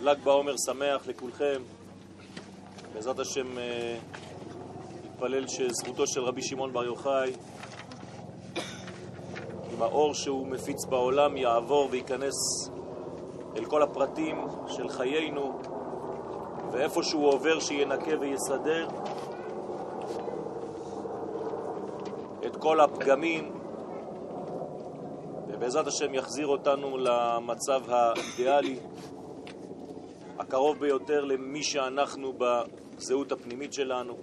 ל"ג בעומר שמח לכולכם. בעזרת השם אה, נתפלל שזכותו של רבי שמעון בר יוחאי עם האור שהוא מפיץ בעולם יעבור וייכנס אל כל הפרטים של חיינו ואיפה שהוא עובר שינקה ויסדר את כל הפגמים ובעזרת השם יחזיר אותנו למצב האידיאלי הקרוב ביותר למי שאנחנו בזהות הפנימית שלנו.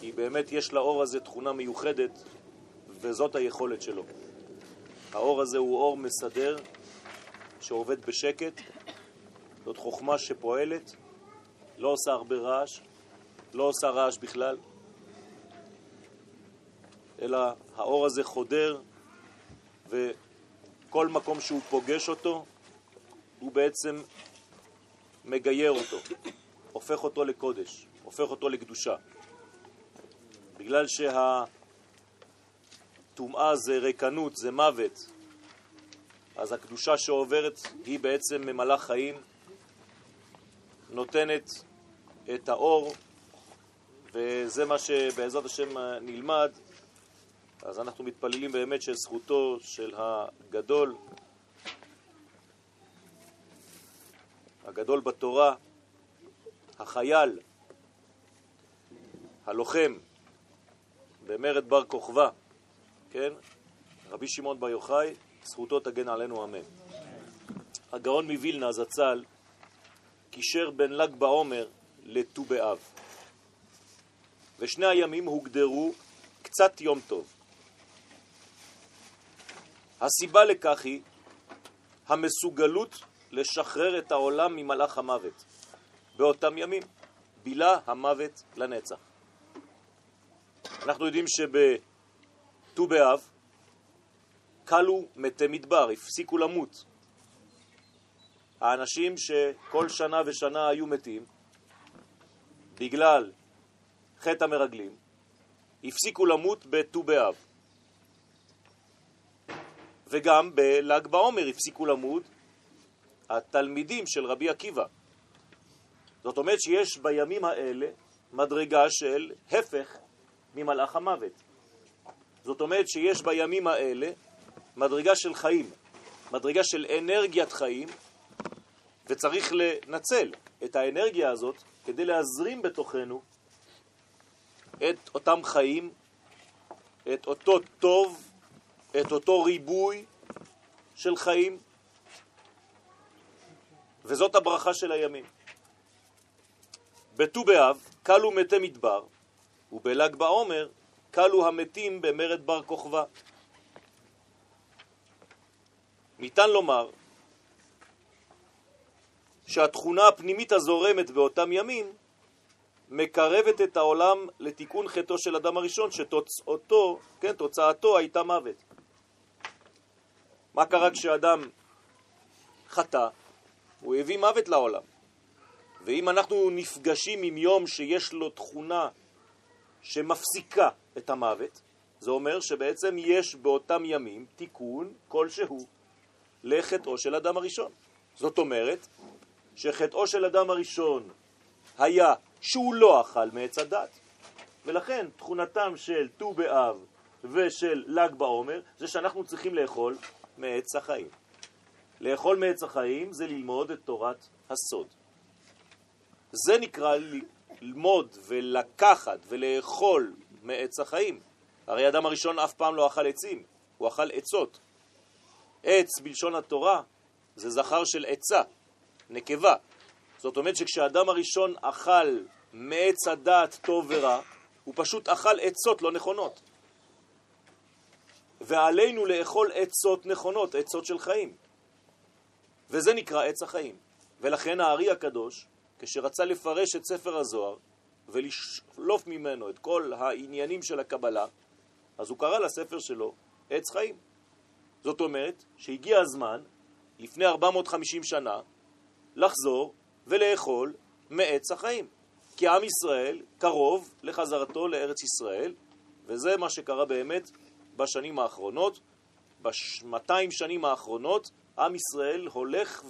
כי באמת יש לאור הזה תכונה מיוחדת, וזאת היכולת שלו. האור הזה הוא אור מסדר, שעובד בשקט, זאת חוכמה שפועלת, לא עושה הרבה רעש, לא עושה רעש בכלל, אלא האור הזה חודר, וכל מקום שהוא פוגש אותו, הוא בעצם מגייר אותו, הופך אותו לקודש, הופך אותו לקדושה. בגלל שהטומאה זה ריקנות, זה מוות, אז הקדושה שעוברת היא בעצם ממלאה חיים, נותנת את האור, וזה מה שבעזרת השם נלמד. אז אנחנו מתפללים באמת שזכותו של הגדול, הגדול בתורה, החייל, הלוחם במרד בר כוכבא, כן? רבי שמעון בר יוחאי, זכותו תגן עלינו אמן. הגאון מווילנה זצ"ל קישר בין ל"ג בעומר לט"ו באב, ושני הימים הוגדרו קצת יום טוב. הסיבה לכך היא המסוגלות לשחרר את העולם ממלאך המוות. באותם ימים בילה המוות לנצח. אנחנו יודעים שבט"ו באב קלו מתי מדבר, הפסיקו למות. האנשים שכל שנה ושנה היו מתים בגלל חטא המרגלים, הפסיקו למות בט"ו באב. וגם בל"ג בעומר הפסיקו למות התלמידים של רבי עקיבא. זאת אומרת שיש בימים האלה מדרגה של הפך ממלאך המוות. זאת אומרת שיש בימים האלה מדרגה של חיים, מדרגה של אנרגיית חיים, וצריך לנצל את האנרגיה הזאת כדי להזרים בתוכנו את אותם חיים, את אותו טוב, את אותו ריבוי של חיים, וזאת הברכה של הימים. בט"ו באב קלו מתי מדבר, ובל"ג בעומר קלו המתים במרד בר כוכבא. ניתן לומר שהתכונה הפנימית הזורמת באותם ימים מקרבת את העולם לתיקון חטאו של אדם הראשון, שתוצאתו, כן, תוצאתו הייתה מוות. מה קרה כשאדם חטא? הוא הביא מוות לעולם. ואם אנחנו נפגשים עם יום שיש לו תכונה שמפסיקה את המוות, זה אומר שבעצם יש באותם ימים תיקון כלשהו לחטאו של אדם הראשון. זאת אומרת שחטאו של אדם הראשון היה שהוא לא אכל מעץ הדת, ולכן תכונתם של ט"ו באב ושל ל"ג בעומר זה שאנחנו צריכים לאכול מעץ החיים. לאכול מעץ החיים זה ללמוד את תורת הסוד. זה נקרא ללמוד ולקחת ולאכול מעץ החיים. הרי אדם הראשון אף פעם לא אכל עצים, הוא אכל עצות. עץ בלשון התורה זה זכר של עצה, נקבה. זאת אומרת שכשאדם הראשון אכל מעץ הדעת טוב ורע, הוא פשוט אכל עצות לא נכונות. ועלינו לאכול עצות נכונות, עצות של חיים. וזה נקרא עץ החיים. ולכן הארי הקדוש, כשרצה לפרש את ספר הזוהר ולשלוף ממנו את כל העניינים של הקבלה, אז הוא קרא לספר שלו עץ חיים. זאת אומרת שהגיע הזמן, לפני 450 שנה, לחזור ולאכול מעץ החיים. כי עם ישראל קרוב לחזרתו לארץ ישראל, וזה מה שקרה באמת בשנים האחרונות. ב-200 שנים האחרונות עם ישראל הולך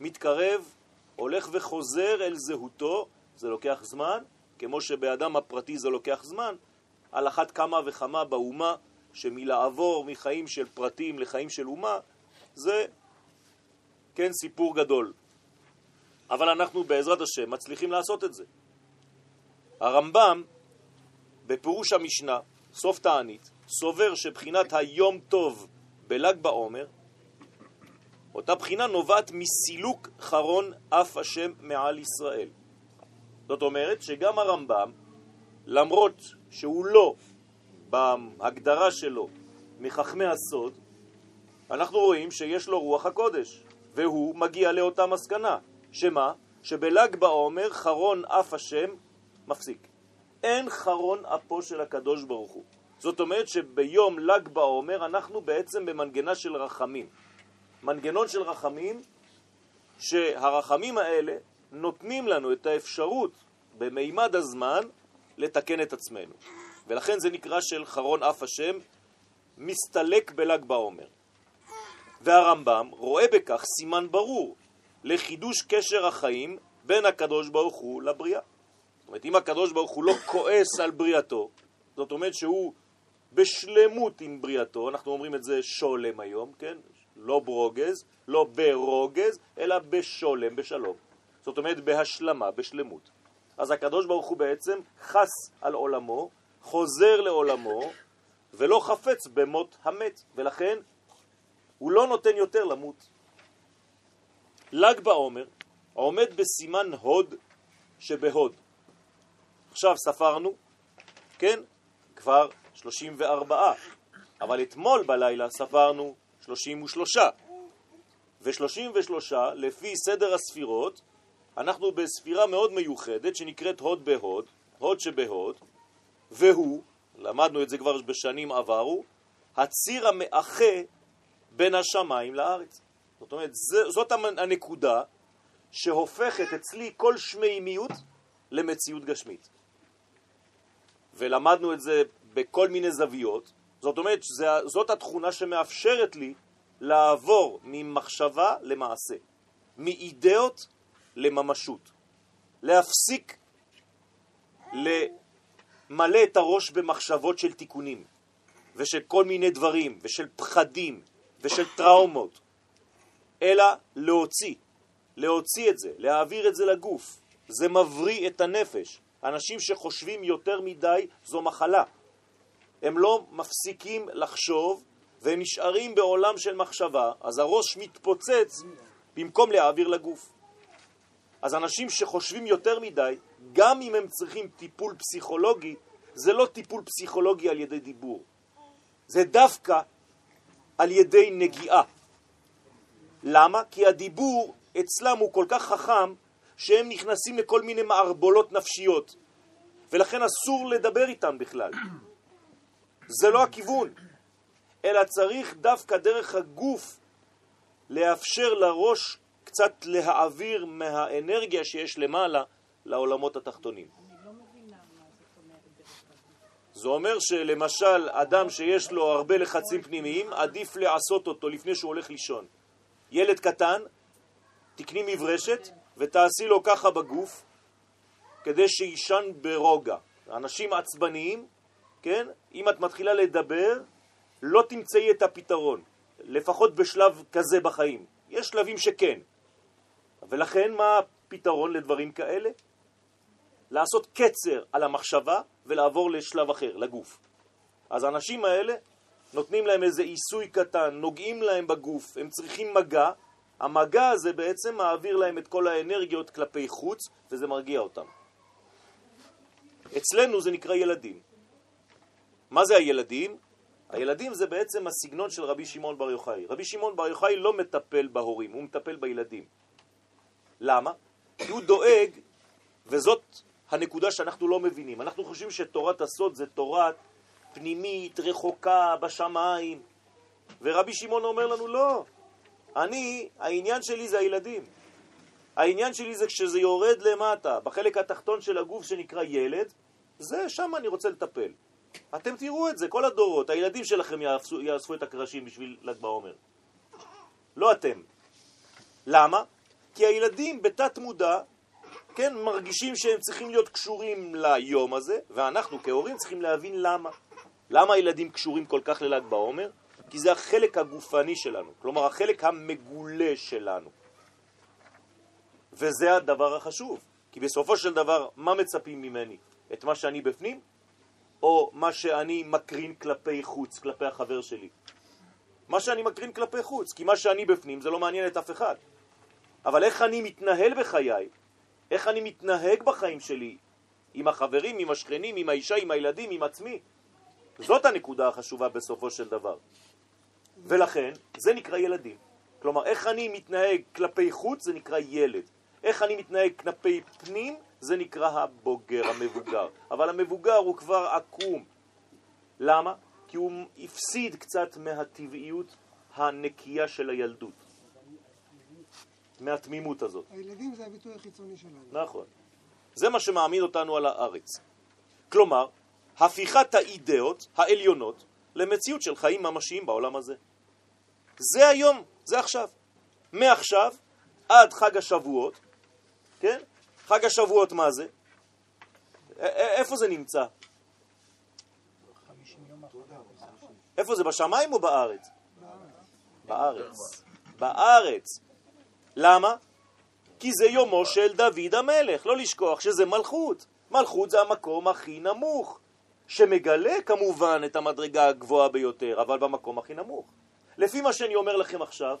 ומתקרב, הולך וחוזר אל זהותו, זה לוקח זמן, כמו שבאדם הפרטי זה לוקח זמן, על אחת כמה וכמה באומה, שמלעבור מחיים של פרטים לחיים של אומה, זה כן סיפור גדול. אבל אנחנו בעזרת השם מצליחים לעשות את זה. הרמב"ם, בפירוש המשנה, סוף תענית, סובר שבחינת היום טוב בל"ג בעומר, אותה בחינה נובעת מסילוק חרון אף השם מעל ישראל. זאת אומרת שגם הרמב"ם, למרות שהוא לא בהגדרה שלו מחכמי הסוד, אנחנו רואים שיש לו רוח הקודש, והוא מגיע לאותה מסקנה, שמה? שבל"ג בעומר חרון אף השם מפסיק. אין חרון אפו של הקדוש ברוך הוא. זאת אומרת שביום ל"ג בעומר אנחנו בעצם במנגנה של רחמים. מנגנון של רחמים, שהרחמים האלה נותנים לנו את האפשרות במימד הזמן לתקן את עצמנו. ולכן זה נקרא של חרון אף השם מסתלק בל"ג בעומר. והרמב"ם רואה בכך סימן ברור לחידוש קשר החיים בין הקדוש ברוך הוא לבריאה. זאת אומרת, אם הקדוש ברוך הוא לא כועס על בריאתו, זאת אומרת שהוא בשלמות עם בריאתו, אנחנו אומרים את זה שולם היום, כן? לא ברוגז, לא ברוגז, אלא בשולם, בשלום. זאת אומרת בהשלמה, בשלמות. אז הקדוש ברוך הוא בעצם חס על עולמו, חוזר לעולמו, ולא חפץ במות המת, ולכן הוא לא נותן יותר למות. ל"ג בעומר עומד בסימן הוד שבהוד. עכשיו ספרנו, כן, כבר 34, אבל אתמול בלילה ספרנו 33. ו-33, לפי סדר הספירות, אנחנו בספירה מאוד מיוחדת שנקראת הוד בהוד, הוד שבהוד, והוא, למדנו את זה כבר בשנים עברו, הציר המאחה בין השמיים לארץ. זאת אומרת, זאת הנקודה שהופכת אצלי כל שמימיות למציאות גשמית. ולמדנו את זה בכל מיני זוויות, זאת אומרת, זאת התכונה שמאפשרת לי לעבור ממחשבה למעשה, מאידאות לממשות, להפסיק למלא את הראש במחשבות של תיקונים ושל כל מיני דברים ושל פחדים ושל טראומות, אלא להוציא, להוציא את זה, להעביר את זה לגוף. זה מבריא את הנפש. אנשים שחושבים יותר מדי זו מחלה. הם לא מפסיקים לחשוב והם נשארים בעולם של מחשבה, אז הראש מתפוצץ במקום להעביר לגוף. אז אנשים שחושבים יותר מדי, גם אם הם צריכים טיפול פסיכולוגי, זה לא טיפול פסיכולוגי על ידי דיבור. זה דווקא על ידי נגיעה. למה? כי הדיבור אצלם הוא כל כך חכם שהם נכנסים לכל מיני מערבולות נפשיות ולכן אסור לדבר איתם בכלל. זה לא הכיוון, אלא צריך דווקא דרך הגוף לאפשר לראש קצת להעביר מהאנרגיה שיש למעלה לעולמות התחתונים. אני לא מבינה מה זאת אומרת זה אומר שלמשל אדם שיש לו הרבה לחצים פנימיים, עדיף לעשות אותו לפני שהוא הולך לישון. ילד קטן, תקני מברשת ותעשי לו ככה בגוף כדי שישן ברוגע. אנשים עצבניים, כן? אם את מתחילה לדבר, לא תמצאי את הפתרון, לפחות בשלב כזה בחיים. יש שלבים שכן. ולכן מה הפתרון לדברים כאלה? לעשות קצר על המחשבה ולעבור לשלב אחר, לגוף. אז האנשים האלה נותנים להם איזה עיסוי קטן, נוגעים להם בגוף, הם צריכים מגע, המגע הזה בעצם מעביר להם את כל האנרגיות כלפי חוץ וזה מרגיע אותם. אצלנו זה נקרא ילדים. מה זה הילדים? הילדים זה בעצם הסגנון של רבי שמעון בר יוחאי. רבי שמעון בר יוחאי לא מטפל בהורים, הוא מטפל בילדים. למה? כי הוא דואג, וזאת הנקודה שאנחנו לא מבינים. אנחנו חושבים שתורת הסוד זה תורה פנימית, רחוקה, בשמיים. ורבי שמעון אומר לנו, לא, אני, העניין שלי זה הילדים. העניין שלי זה כשזה יורד למטה, בחלק התחתון של הגוף שנקרא ילד, זה, שם אני רוצה לטפל. אתם תראו את זה, כל הדורות, הילדים שלכם יאספו, יאספו את הקרשים בשביל ל"ג בעומר. לא אתם. למה? כי הילדים בתת מודע, כן, מרגישים שהם צריכים להיות קשורים ליום הזה, ואנחנו כהורים צריכים להבין למה. למה הילדים קשורים כל כך לל"ג בעומר? כי זה החלק הגופני שלנו, כלומר החלק המגולה שלנו. וזה הדבר החשוב, כי בסופו של דבר, מה מצפים ממני? את מה שאני בפנים, או מה שאני מקרין כלפי חוץ, כלפי החבר שלי? מה שאני מקרין כלפי חוץ, כי מה שאני בפנים זה לא מעניין את אף אחד. אבל איך אני מתנהל בחיי, איך אני מתנהג בחיים שלי, עם החברים, עם השכנים, עם האישה, עם הילדים, עם עצמי, זאת הנקודה החשובה בסופו של דבר. ולכן, זה נקרא ילדים. כלומר, איך אני מתנהג כלפי חוץ זה נקרא ילד. איך אני מתנהג כלפי פנים זה נקרא הבוגר, המבוגר. אבל המבוגר הוא כבר עקום. למה? כי הוא הפסיד קצת מהטבעיות הנקייה של הילדות. מהתמימות הזאת. הילדים זה הביטוי החיצוני שלנו. נכון. זה מה שמעמיד אותנו על הארץ. כלומר, הפיכת האידאות העליונות למציאות של חיים ממשיים בעולם הזה. זה היום, זה עכשיו. מעכשיו עד חג השבועות, כן? חג השבועות מה זה? איפה זה נמצא? איפה זה, בשמיים או בארץ? בארץ. בארץ. למה? כי זה יומו של דוד המלך, לא לשכוח שזה מלכות. מלכות זה המקום הכי נמוך, שמגלה כמובן את המדרגה הגבוהה ביותר, אבל במקום הכי נמוך. לפי מה שאני אומר לכם עכשיו,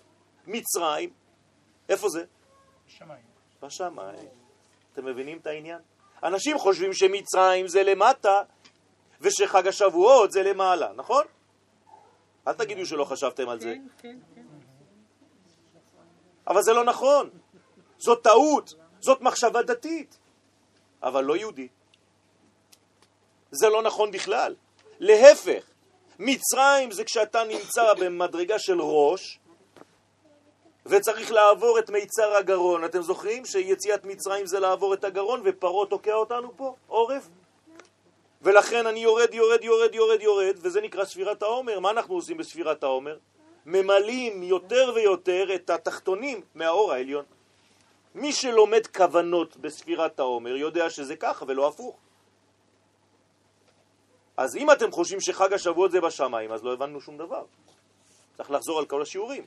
מצרים, איפה זה? בשמיים. בשמיים. אתם מבינים את העניין? אנשים חושבים שמצרים זה למטה ושחג השבועות זה למעלה, נכון? אל תגידו שלא חשבתם על זה. כן, כן, כן. אבל זה לא נכון. זאת טעות, זאת מחשבה דתית, אבל לא יהודית. זה לא נכון בכלל. להפך, מצרים זה כשאתה נמצא במדרגה של ראש וצריך לעבור את מיצר הגרון. אתם זוכרים שיציאת מצרים זה לעבור את הגרון ופרו תוקע אותנו פה, עורף? ולכן אני יורד, יורד, יורד, יורד, יורד, וזה נקרא ספירת העומר. מה אנחנו עושים בספירת העומר? ממלאים יותר ויותר את התחתונים מהאור העליון. מי שלומד כוונות בספירת העומר יודע שזה ככה ולא הפוך. אז אם אתם חושבים שחג השבועות זה בשמיים, אז לא הבנו שום דבר. צריך לחזור על כל השיעורים.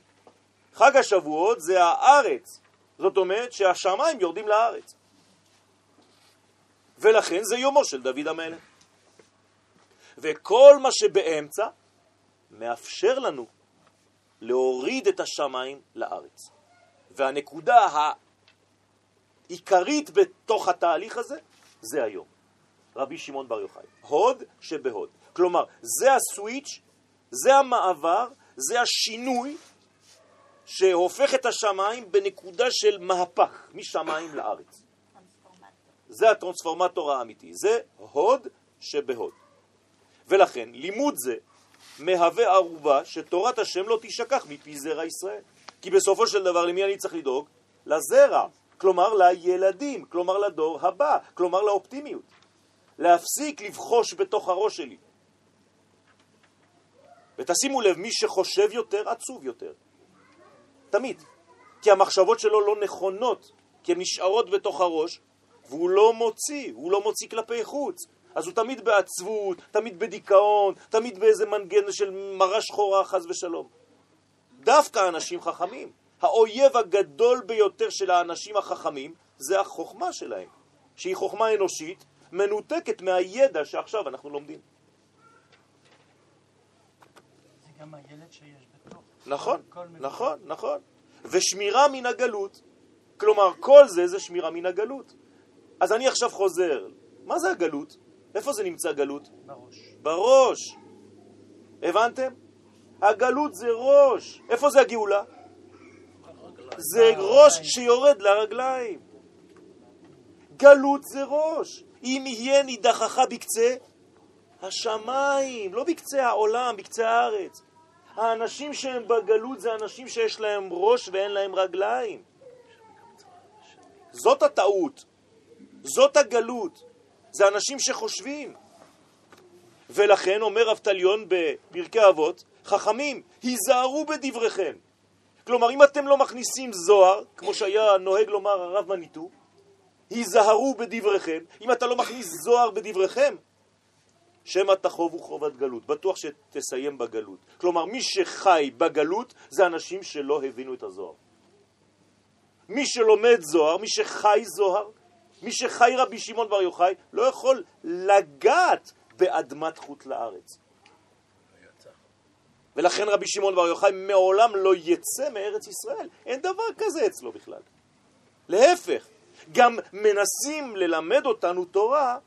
חג השבועות זה הארץ, זאת אומרת שהשמיים יורדים לארץ. ולכן זה יומו של דוד המלך. וכל מה שבאמצע מאפשר לנו להוריד את השמיים לארץ. והנקודה העיקרית בתוך התהליך הזה זה היום. רבי שמעון בר יוחאי. הוד שבהוד. כלומר, זה הסוויץ', זה המעבר, זה השינוי שהופך את השמיים בנקודה של מהפך, משמיים לארץ. זה הטרנספורמטור האמיתי, זה הוד שבהוד. ולכן לימוד זה מהווה ערובה שתורת השם לא תשכח מפי זרע ישראל. כי בסופו של דבר למי אני צריך לדאוג? לזרע, כלומר לילדים, כלומר לדור הבא, כלומר לאופטימיות. להפסיק לבחוש בתוך הראש שלי. ותשימו לב, מי שחושב יותר, עצוב יותר. תמיד. כי המחשבות שלו לא נכונות, כי הן נשארות בתוך הראש, והוא לא מוציא, הוא לא מוציא כלפי חוץ. אז הוא תמיד בעצבות, תמיד בדיכאון, תמיד באיזה מנגן של מרה שחורה, חז ושלום. דווקא אנשים חכמים. האויב הגדול ביותר של האנשים החכמים זה החוכמה שלהם, שהיא חוכמה אנושית, מנותקת מהידע שעכשיו אנחנו לומדים. זה גם הילד בתוך. נכון, נכון, נכון. ושמירה מן הגלות. כלומר, כל זה זה שמירה מן הגלות. אז אני עכשיו חוזר. מה זה הגלות? איפה זה נמצא גלות? בראש. בראש. הבנתם? הגלות זה ראש. איפה זה הגאולה? זה ראש שיורד לרגליים. גלות זה ראש. אם יהיה נידחך בקצה השמיים, לא בקצה העולם, בקצה הארץ. האנשים שהם בגלות זה אנשים שיש להם ראש ואין להם רגליים. זאת הטעות, זאת הגלות, זה אנשים שחושבים. ולכן אומר אבטליון בפרקי אבות, חכמים, היזהרו בדבריכם. כלומר, אם אתם לא מכניסים זוהר, כמו שהיה נוהג לומר הרב מניטו, היזהרו בדבריכם. אם אתה לא מכניס זוהר בדבריכם, שמא תחובו חובת גלות. בטוח שתסיים בגלות. כלומר, מי שחי בגלות זה אנשים שלא הבינו את הזוהר. מי שלומד זוהר, מי שחי זוהר, מי שחי רבי שמעון בר יוחאי, לא יכול לגעת באדמת חוט לארץ. ולכן רבי שמעון בר יוחאי מעולם לא יצא מארץ ישראל. אין דבר כזה אצלו בכלל. להפך, גם מנסים ללמד אותנו תורה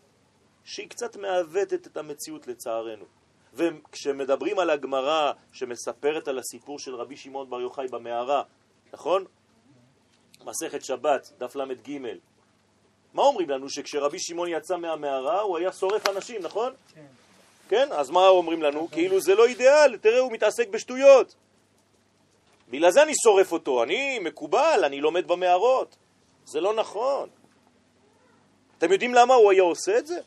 שהיא קצת מעוותת את המציאות לצערנו. וכשמדברים על הגמרא שמספרת על הסיפור של רבי שמעון בר יוחאי במערה, נכון? מסכת שבת, דף ל"ג. מה אומרים לנו? שכשרבי שמעון יצא מהמערה הוא היה שורף אנשים, נכון? כן. כן? אז מה אומרים לנו? כאילו זה לא אידיאל, תראה, הוא מתעסק בשטויות. בגלל זה אני שורף אותו, אני מקובל, אני לומד במערות. זה לא נכון. אתם יודעים למה הוא היה עושה את זה?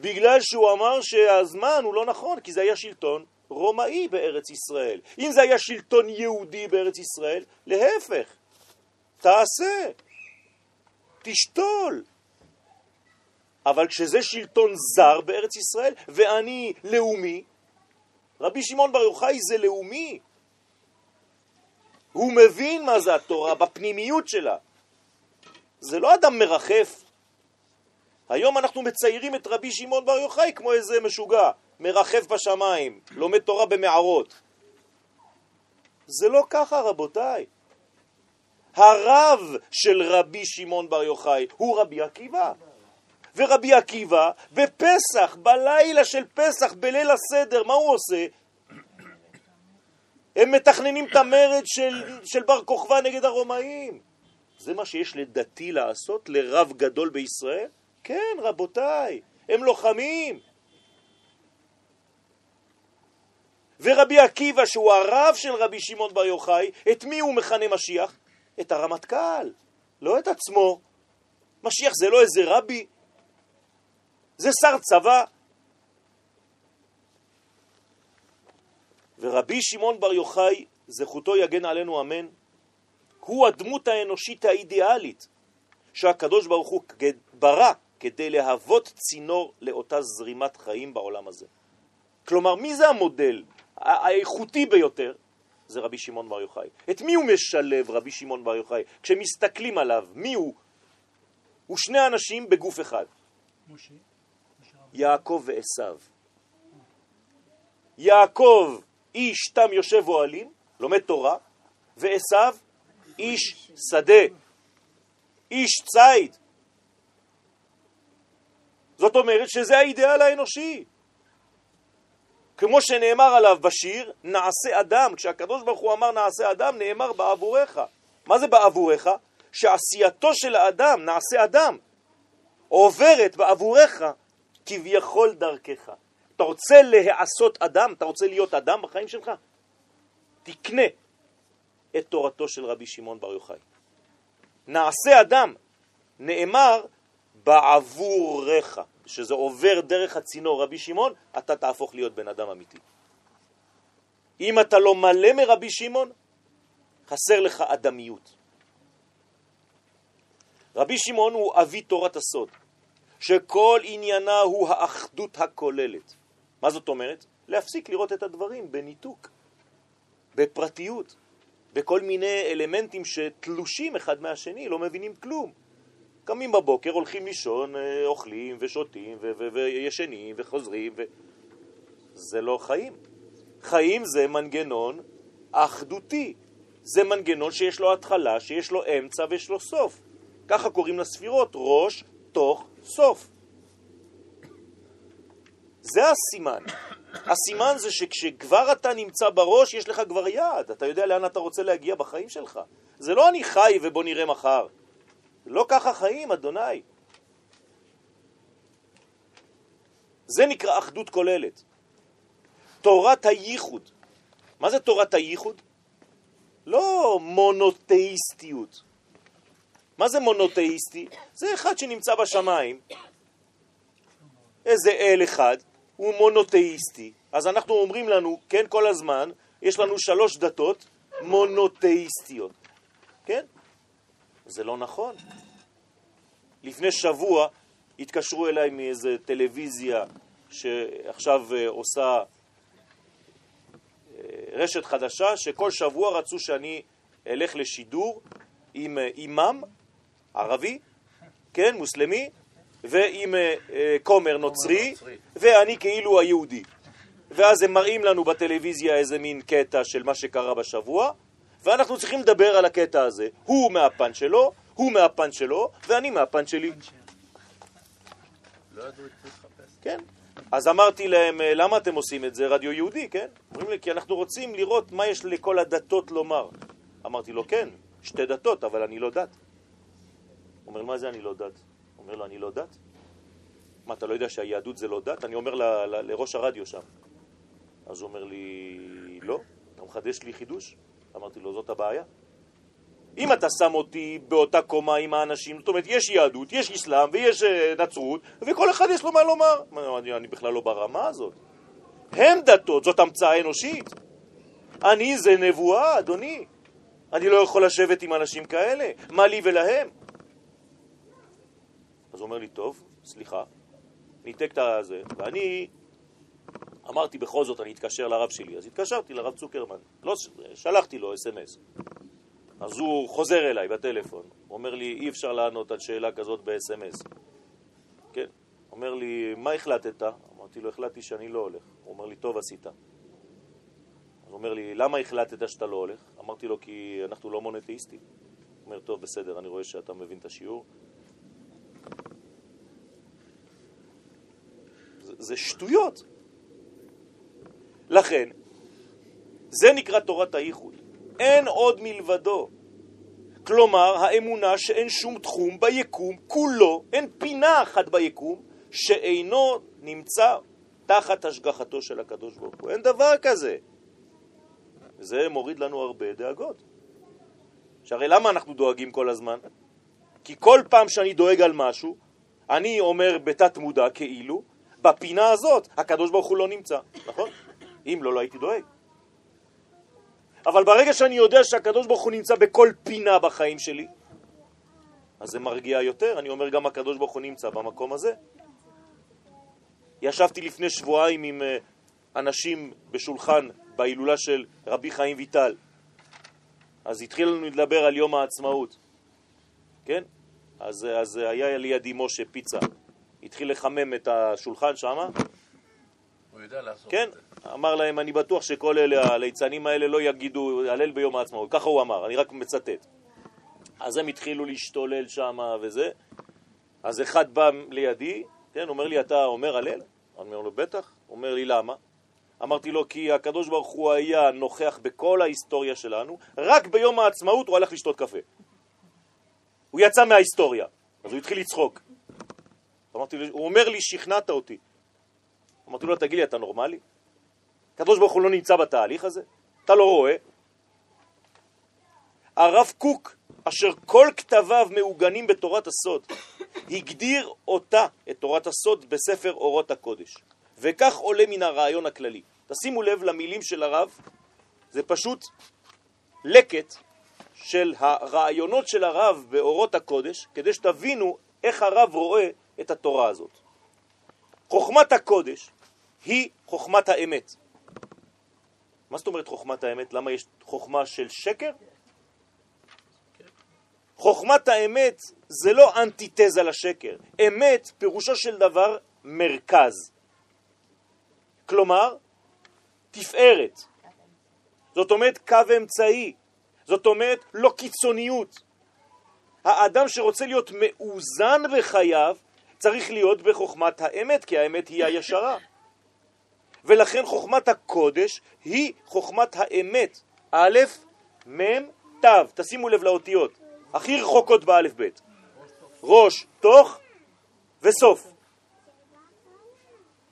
בגלל שהוא אמר שהזמן הוא לא נכון, כי זה היה שלטון רומאי בארץ ישראל. אם זה היה שלטון יהודי בארץ ישראל, להפך, תעשה, תשתול. אבל כשזה שלטון זר בארץ ישראל, ואני לאומי, רבי שמעון בר יוחאי זה לאומי. הוא מבין מה זה התורה בפנימיות שלה. זה לא אדם מרחף. היום אנחנו מציירים את רבי שמעון בר יוחאי כמו איזה משוגע, מרחף בשמיים, לומד תורה במערות. זה לא ככה, רבותיי. הרב של רבי שמעון בר יוחאי הוא רבי עקיבא. ורבי עקיבא בפסח, בלילה של פסח, בליל הסדר, מה הוא עושה? הם מתכננים את המרד של, של בר כוכבא נגד הרומאים. זה מה שיש לדתי לעשות לרב גדול בישראל? כן, רבותיי, הם לוחמים. ורבי עקיבא, שהוא הרב של רבי שמעון בר יוחאי, את מי הוא מכנה משיח? את הרמטכ"ל, לא את עצמו. משיח זה לא איזה רבי, זה שר צבא. ורבי שמעון בר יוחאי, זכותו יגן עלינו אמן, הוא הדמות האנושית האידיאלית שהקדוש ברוך הוא ברא כדי להוות צינור לאותה זרימת חיים בעולם הזה. כלומר, מי זה המודל האיכותי ביותר? זה רבי שמעון בר יוחאי. את מי הוא משלב, רבי שמעון בר יוחאי? כשמסתכלים עליו, מי הוא? הוא שני אנשים בגוף אחד. משה. יעקב ועשיו. יעקב, איש תם יושב אוהלים, לומד תורה, ועשיו, איש שדה, איש ציד. זאת אומרת שזה האידאל האנושי. כמו שנאמר עליו בשיר, נעשה אדם. כשהקדוש ברוך הוא אמר נעשה אדם, נאמר בעבורך. מה זה בעבורך? שעשייתו של האדם, נעשה אדם, עוברת בעבורך כביכול דרכך. אתה רוצה להעשות אדם? אתה רוצה להיות אדם בחיים שלך? תקנה את תורתו של רבי שמעון בר יוחאי. נעשה אדם, נאמר בעבורך, שזה עובר דרך הצינור רבי שמעון, אתה תהפוך להיות בן אדם אמיתי. אם אתה לא מלא מרבי שמעון, חסר לך אדמיות. רבי שמעון הוא אבי תורת הסוד. שכל עניינה הוא האחדות הכוללת. מה זאת אומרת? להפסיק לראות את הדברים בניתוק, בפרטיות, בכל מיני אלמנטים שתלושים אחד מהשני, לא מבינים כלום. קמים בבוקר, הולכים לישון, אה, אוכלים ושותים וישנים וחוזרים, ו... זה לא חיים. חיים זה מנגנון אחדותי. זה מנגנון שיש לו התחלה, שיש לו אמצע ויש לו סוף. ככה קוראים לספירות, ראש, תוך, סוף. זה הסימן. הסימן זה שכשכבר אתה נמצא בראש, יש לך כבר יעד. אתה יודע לאן אתה רוצה להגיע בחיים שלך. זה לא אני חי ובוא נראה מחר. לא ככה חיים, אדוני. זה נקרא אחדות כוללת. תורת הייחוד. מה זה תורת הייחוד? לא מונותאיסטיות. מה זה מונותאיסטי? זה אחד שנמצא בשמיים, איזה אל אחד, הוא מונותאיסטי. אז אנחנו אומרים לנו, כן, כל הזמן, יש לנו שלוש דתות מונותאיסטיות. כן? זה לא נכון. לפני שבוע התקשרו אליי מאיזה טלוויזיה שעכשיו אה, עושה אה, רשת חדשה, שכל שבוע רצו שאני אלך לשידור עם אה, אימאם ערבי, כן, מוסלמי, ועם כומר נוצרי, ואני כאילו היהודי. ואז הם מראים לנו בטלוויזיה איזה מין קטע של מה שקרה בשבוע, ואנחנו צריכים לדבר על הקטע הזה. הוא מהפן שלו, הוא מהפן שלו, ואני מהפן שלי. כן. אז אמרתי להם, אה, למה אתם עושים את זה? רדיו יהודי, כן? אומרים לי, כי אנחנו רוצים לראות מה יש לכל הדתות לומר. אמרתי לו, כן, שתי דתות, אבל אני לא דת. אומר, מה זה אני לא דת? אומר לו, אני לא דת? מה, אתה לא יודע שהיהדות זה לא דת? אני אומר ל, ל, לראש הרדיו שם. אז הוא אומר לי, לא, אתה מחדש לי חידוש? אמרתי לו, זאת הבעיה. אם אתה שם אותי באותה קומה עם האנשים, זאת אומרת, יש יהדות, יש אסלאם ויש אה, נצרות, וכל אחד יש לו מה לומר. אני, אני בכלל לא ברמה הזאת. הם דתות, זאת המצאה אנושית. אני זה נבואה, אדוני. אני לא יכול לשבת עם אנשים כאלה. מה לי ולהם? אז הוא אומר לי, טוב, סליחה, ניתק את הזה, ואני אמרתי בכל זאת, אני אתקשר לרב שלי. אז התקשרתי לרב צוקרמן. לא, שלחתי לו אס.אם.אס. אז הוא חוזר אליי בטלפון, הוא אומר לי, אי אפשר לענות על שאלה כזאת ב-SMS. כן? אומר לי, מה החלטת? אמרתי לו, החלטתי שאני לא הולך. הוא אומר לי, טוב עשית. הוא אומר לי, למה החלטת שאתה לא הולך? אמרתי לו, כי אנחנו לא מונותאיסטים. הוא אומר, טוב, בסדר, אני רואה שאתה מבין את השיעור. זה, זה שטויות. לכן, זה נקרא תורת הייחוד. אין עוד מלבדו. כלומר, האמונה שאין שום תחום ביקום כולו, אין פינה אחת ביקום, שאינו נמצא תחת השגחתו של הקדוש ברוך הוא. אין דבר כזה. זה מוריד לנו הרבה דאגות. שהרי למה אנחנו דואגים כל הזמן? כי כל פעם שאני דואג על משהו, אני אומר בתת מודע כאילו, בפינה הזאת הקדוש ברוך הוא לא נמצא, נכון? אם לא, לא הייתי דואג. אבל ברגע שאני יודע שהקדוש ברוך הוא נמצא בכל פינה בחיים שלי, אז זה מרגיע יותר. אני אומר גם הקדוש ברוך הוא נמצא במקום הזה. ישבתי לפני שבועיים עם אה, אנשים בשולחן בהילולה של רבי חיים ויטל. אז התחיל לנו לדבר על יום העצמאות, כן? אז, אז היה לידי משה פיצה. התחיל לחמם את השולחן שם. הוא יודע לעשות כן, את זה. אמר להם, אני בטוח שכל אלה, הליצנים האלה לא יגידו הלל ביום העצמאות. ככה הוא אמר, אני רק מצטט. אז הם התחילו להשתולל שם וזה. אז אחד בא לידי, כן, אומר לי, אתה אומר הלל? אני אומר לו, בטח. אומר לי, למה? אמרתי לו, כי הקדוש ברוך הוא היה נוכח בכל ההיסטוריה שלנו, רק ביום העצמאות הוא הלך לשתות קפה. הוא יצא מההיסטוריה, אז הוא התחיל לצחוק. אמרתי לו, הוא אומר לי, שכנעת אותי. אמרתי לו, תגיד לי, אתה נורמלי? הקדוש ברוך הוא לא נמצא בתהליך הזה? אתה לא רואה? הרב קוק, אשר כל כתביו מעוגנים בתורת הסוד, הגדיר אותה, את תורת הסוד, בספר אורות הקודש. וכך עולה מן הרעיון הכללי. תשימו לב למילים של הרב, זה פשוט לקט של הרעיונות של הרב באורות הקודש, כדי שתבינו איך הרב רואה את התורה הזאת. חוכמת הקודש היא חוכמת האמת. מה זאת אומרת חוכמת האמת? למה יש חוכמה של שקר? חוכמת האמת זה לא אנטיתזה לשקר. אמת, פירושו של דבר, מרכז. כלומר, תפארת. זאת אומרת, קו אמצעי. זאת אומרת, לא קיצוניות. האדם שרוצה להיות מאוזן בחייו, צריך להיות בחוכמת האמת, כי האמת היא הישרה. ולכן חוכמת הקודש היא חוכמת האמת. א', מ', ת', תשימו לב לאותיות, הכי רחוקות באלף ב'. ראש, תוך וסוף.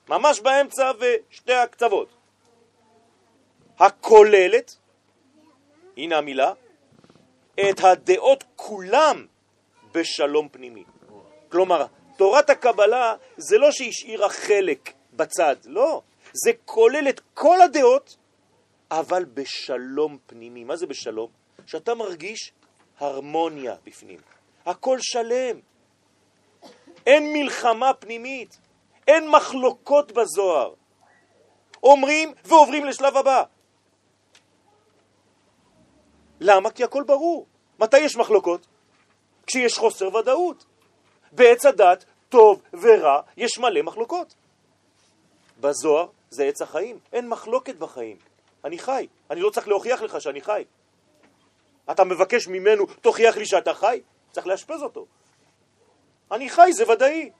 ממש באמצע ושתי הקצוות. הכוללת, הנה המילה, את הדעות כולם בשלום פנימי. כלומר, תורת הקבלה זה לא שהשאירה חלק בצד, לא. זה כולל את כל הדעות, אבל בשלום פנימי. מה זה בשלום? שאתה מרגיש הרמוניה בפנים. הכל שלם. אין מלחמה פנימית, אין מחלוקות בזוהר. אומרים ועוברים לשלב הבא. למה? כי הכל ברור. מתי יש מחלוקות? כשיש חוסר ודאות. בעץ הדת, טוב ורע, יש מלא מחלוקות. בזוהר זה עץ החיים, אין מחלוקת בחיים. אני חי, אני לא צריך להוכיח לך שאני חי. אתה מבקש ממנו, תוכיח לי שאתה חי? צריך לאשפז אותו. אני חי, זה ודאי.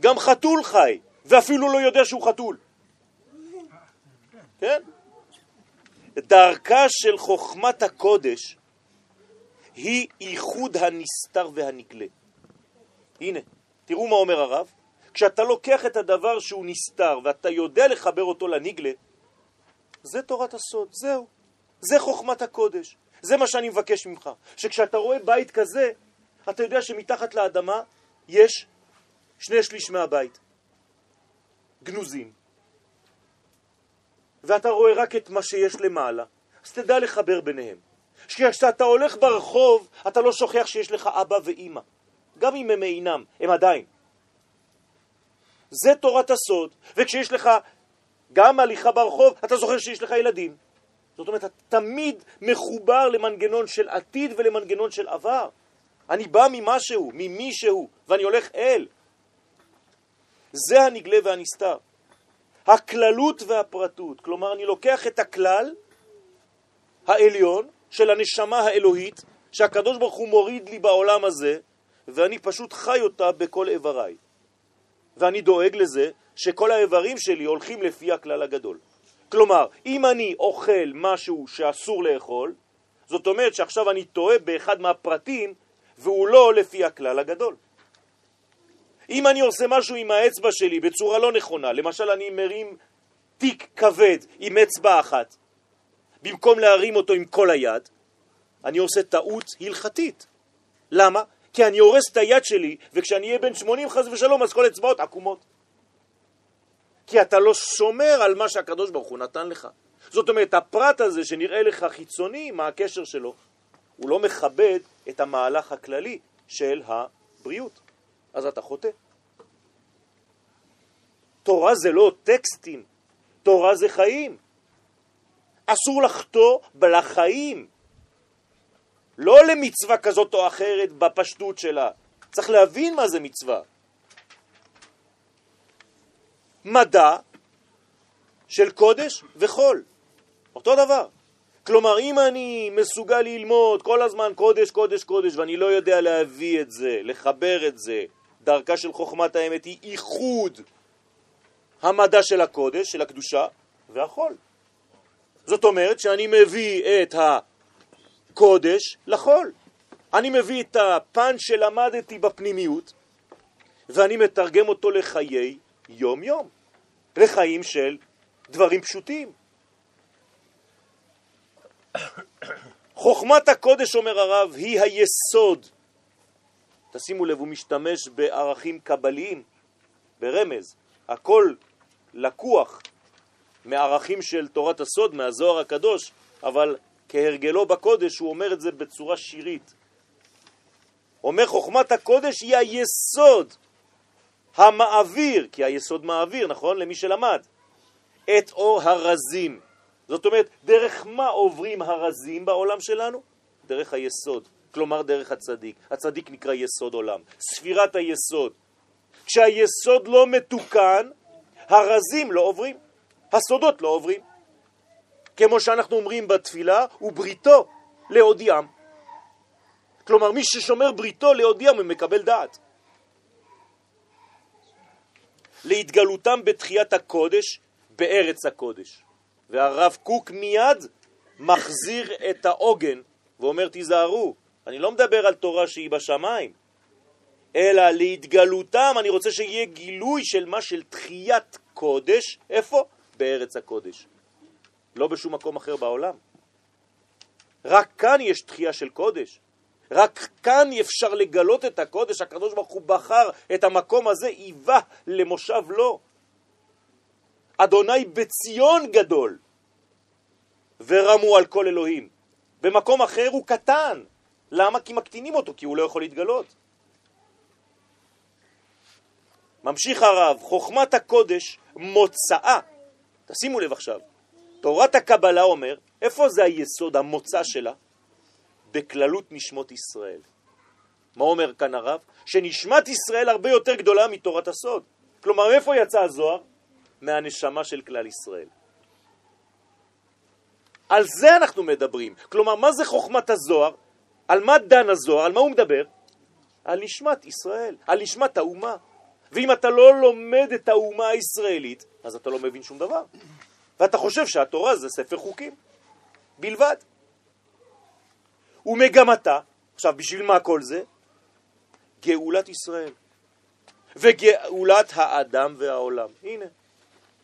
גם חתול חי, ואפילו לא יודע שהוא חתול. כן? דרכה של חוכמת הקודש היא איחוד הנסתר והנגלה. הנה, תראו מה אומר הרב. כשאתה לוקח את הדבר שהוא נסתר ואתה יודע לחבר אותו לנגלה, זה תורת הסוד, זהו. זה חוכמת הקודש. זה מה שאני מבקש ממך. שכשאתה רואה בית כזה, אתה יודע שמתחת לאדמה יש שני שליש מהבית. גנוזים. ואתה רואה רק את מה שיש למעלה, אז תדע לחבר ביניהם. כשאתה הולך ברחוב, אתה לא שוכח שיש לך אבא ואימא. גם אם הם אינם, הם עדיין. זה תורת הסוד, וכשיש לך גם הליכה ברחוב, אתה זוכר שיש לך ילדים. זאת אומרת, אתה תמיד מחובר למנגנון של עתיד ולמנגנון של עבר. אני בא ממשהו, ממישהו, ואני הולך אל. זה הנגלה והנסתר. הכללות והפרטות, כלומר אני לוקח את הכלל העליון של הנשמה האלוהית שהקדוש ברוך הוא מוריד לי בעולם הזה ואני פשוט חי אותה בכל איבריי. ואני דואג לזה שכל האיברים שלי הולכים לפי הכלל הגדול. כלומר, אם אני אוכל משהו שאסור לאכול, זאת אומרת שעכשיו אני טועה באחד מהפרטים והוא לא לפי הכלל הגדול. אם אני עושה משהו עם האצבע שלי בצורה לא נכונה, למשל אני מרים תיק כבד עם אצבע אחת, במקום להרים אותו עם כל היד, אני עושה טעות הלכתית. למה? כי אני הורס את היד שלי, וכשאני אהיה בן 80 חס ושלום, אז כל אצבעות עקומות. כי אתה לא שומר על מה שהקדוש ברוך הוא נתן לך. זאת אומרת, הפרט הזה שנראה לך חיצוני, מה הקשר שלו? הוא לא מכבד את המהלך הכללי של הבריאות. אז אתה חוטא. תורה זה לא טקסטים, תורה זה חיים. אסור לחטוא לחיים, לא למצווה כזאת או אחרת בפשטות שלה. צריך להבין מה זה מצווה. מדע של קודש וחול, אותו דבר. כלומר, אם אני מסוגל ללמוד כל הזמן קודש, קודש, קודש, ואני לא יודע להביא את זה, לחבר את זה, דרכה של חוכמת האמת היא איחוד המדע של הקודש, של הקדושה, והחול. זאת אומרת שאני מביא את הקודש לחול. אני מביא את הפן שלמדתי בפנימיות, ואני מתרגם אותו לחיי יום-יום, לחיים של דברים פשוטים. חוכמת הקודש, אומר הרב, היא היסוד. תשימו לב, הוא משתמש בערכים קבליים, ברמז. הכל לקוח מערכים של תורת הסוד, מהזוהר הקדוש, אבל כהרגלו בקודש הוא אומר את זה בצורה שירית. אומר חוכמת הקודש היא היסוד המעביר, כי היסוד מעביר, נכון? למי שלמד, את אור הרזים. זאת אומרת, דרך מה עוברים הרזים בעולם שלנו? דרך היסוד, כלומר דרך הצדיק. הצדיק נקרא יסוד עולם, ספירת היסוד. כשהיסוד לא מתוקן, הרזים לא עוברים, הסודות לא עוברים. כמו שאנחנו אומרים בתפילה, הוא בריתו להודיעם. כלומר, מי ששומר בריתו להודיעם הוא מקבל דעת. להתגלותם בתחיית הקודש בארץ הקודש. והרב קוק מיד מחזיר את העוגן ואומר תיזהרו, אני לא מדבר על תורה שהיא בשמיים, אלא להתגלותם, אני רוצה שיהיה גילוי של מה? של תחיית קודש, איפה? בארץ הקודש. לא בשום מקום אחר בעולם. רק כאן יש תחייה של קודש. רק כאן אפשר לגלות את הקודש, הקדוש ברוך הוא בחר את המקום הזה, היווה למושב לו. אדוני בציון גדול, ורמו על כל אלוהים. במקום אחר הוא קטן. למה? כי מקטינים אותו, כי הוא לא יכול להתגלות. ממשיך הרב, חוכמת הקודש מוצאה, תשימו לב עכשיו, תורת הקבלה אומר, איפה זה היסוד, המוצא שלה? בכללות נשמות ישראל. מה אומר כאן הרב? שנשמת ישראל הרבה יותר גדולה מתורת הסוד. כלומר, איפה יצא הזוהר? מהנשמה של כלל ישראל. על זה אנחנו מדברים. כלומר, מה זה חוכמת הזוהר? על מה דן הזוהר? על מה הוא מדבר? על נשמת ישראל, על נשמת האומה. ואם אתה לא לומד את האומה הישראלית, אז אתה לא מבין שום דבר. ואתה חושב שהתורה זה ספר חוקים בלבד. ומגמתה, עכשיו בשביל מה כל זה? גאולת ישראל וגאולת האדם והעולם. הנה,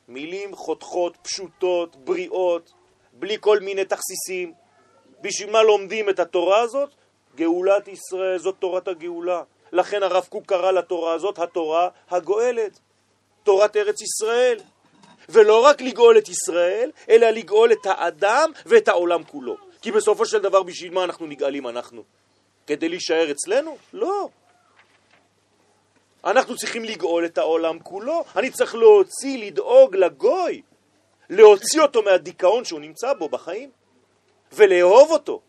מילים חותכות, פשוטות, בריאות, בלי כל מיני תכסיסים. בשביל מה לומדים את התורה הזאת? גאולת ישראל, זאת תורת הגאולה. לכן הרב קוק קרא לתורה הזאת התורה הגואלת, תורת ארץ ישראל. ולא רק לגאול את ישראל, אלא לגאול את האדם ואת העולם כולו. כי בסופו של דבר בשביל מה אנחנו נגאלים אנחנו? כדי להישאר אצלנו? לא. אנחנו צריכים לגאול את העולם כולו. אני צריך להוציא, לדאוג לגוי, להוציא אותו מהדיכאון שהוא נמצא בו בחיים, ולאהוב אותו.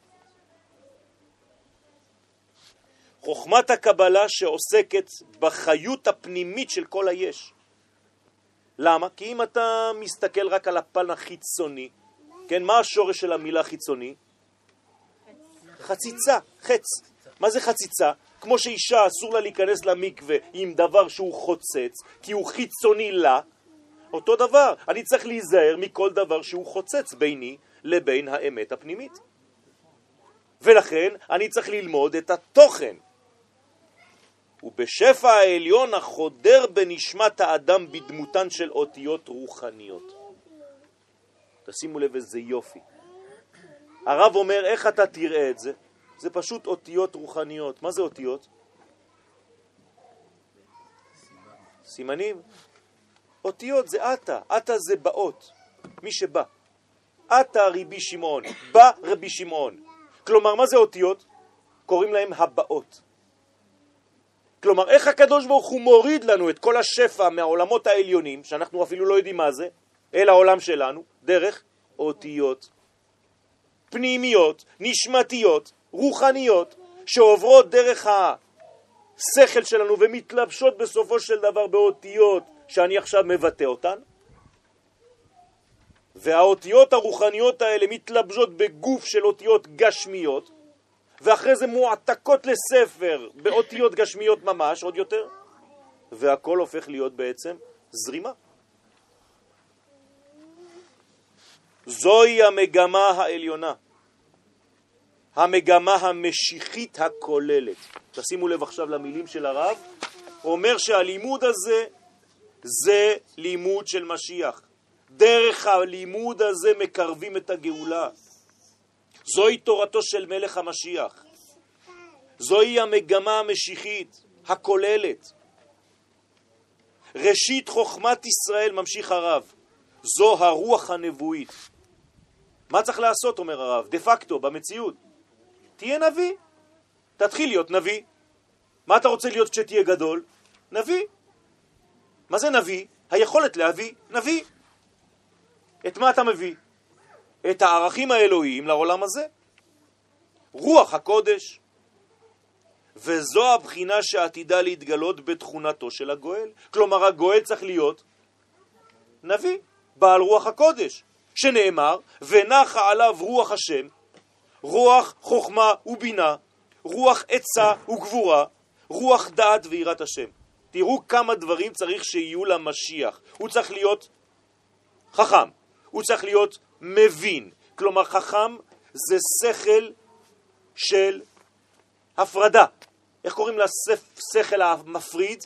חוכמת הקבלה שעוסקת בחיות הפנימית של כל היש. למה? כי אם אתה מסתכל רק על הפן החיצוני, כן, מה השורש של המילה חיצוני? חציצה, חץ. מה זה חציצה? כמו שאישה אסור לה להיכנס למקווה עם דבר שהוא חוצץ, כי הוא חיצוני לה, אותו דבר. אני צריך להיזהר מכל דבר שהוא חוצץ ביני לבין האמת הפנימית. ולכן אני צריך ללמוד את התוכן. ובשפע העליון החודר בנשמת האדם בדמותן של אותיות רוחניות. תשימו לב איזה יופי. הרב אומר, איך אתה תראה את זה? זה פשוט אותיות רוחניות. מה זה אותיות? סימנים. אותיות זה אתה, אתה זה באות, מי שבא. אתה רבי שמעון, בא רבי שמעון. כלומר, מה זה אותיות? קוראים להם הבאות. כלומר, איך הקדוש ברוך הוא מוריד לנו את כל השפע מהעולמות העליונים, שאנחנו אפילו לא יודעים מה זה, אל העולם שלנו, דרך אותיות פנימיות, נשמתיות, רוחניות, שעוברות דרך השכל שלנו ומתלבשות בסופו של דבר באותיות שאני עכשיו מבטא אותן, והאותיות הרוחניות האלה מתלבשות בגוף של אותיות גשמיות, ואחרי זה מועתקות לספר באותיות גשמיות ממש, עוד יותר, והכל הופך להיות בעצם זרימה. זוהי המגמה העליונה, המגמה המשיחית הכוללת. תשימו לב עכשיו למילים של הרב, אומר שהלימוד הזה זה לימוד של משיח. דרך הלימוד הזה מקרבים את הגאולה. זוהי תורתו של מלך המשיח. זוהי המגמה המשיחית, הכוללת. ראשית חוכמת ישראל, ממשיך הרב, זו הרוח הנבואית. מה צריך לעשות, אומר הרב? דה פקטו, במציאות. תהיה נביא. תתחיל להיות נביא. מה אתה רוצה להיות כשתהיה גדול? נביא. מה זה נביא? היכולת להביא נביא. את מה אתה מביא? את הערכים האלוהיים לעולם הזה. רוח הקודש. וזו הבחינה שעתידה להתגלות בתכונתו של הגואל. כלומר, הגואל צריך להיות נביא, בעל רוח הקודש, שנאמר, ונחה עליו רוח השם, רוח חוכמה ובינה, רוח עצה וגבורה, רוח דעת ויראת השם. תראו כמה דברים צריך שיהיו למשיח. הוא צריך להיות חכם, הוא צריך להיות מבין. כלומר, חכם זה שכל של הפרדה. איך קוראים לשכל המפריד?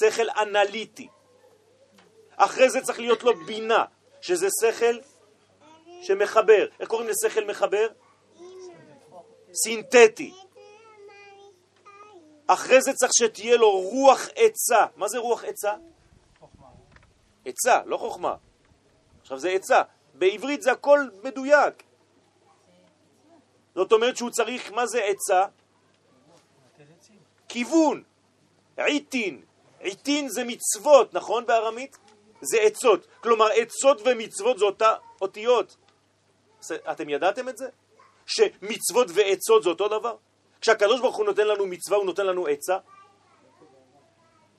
שכל אנליטי. אחרי זה צריך להיות לו בינה, שזה שכל שמחבר. איך קוראים לשכל מחבר? סינתטי. אחרי זה צריך שתהיה לו רוח עצה. מה זה רוח עצה? עצה, לא חוכמה. עכשיו זה עצה. בעברית זה הכל מדויק. זאת אומרת שהוא צריך, מה זה עצה? כיוון, עיתין. עיתין זה מצוות, נכון בארמית? זה עצות. כלומר, עצות ומצוות זה אותה אותיות. אתם ידעתם את זה? שמצוות ועצות זה אותו דבר? כשהקדוש ברוך הוא נותן לנו מצווה, הוא נותן לנו עצה?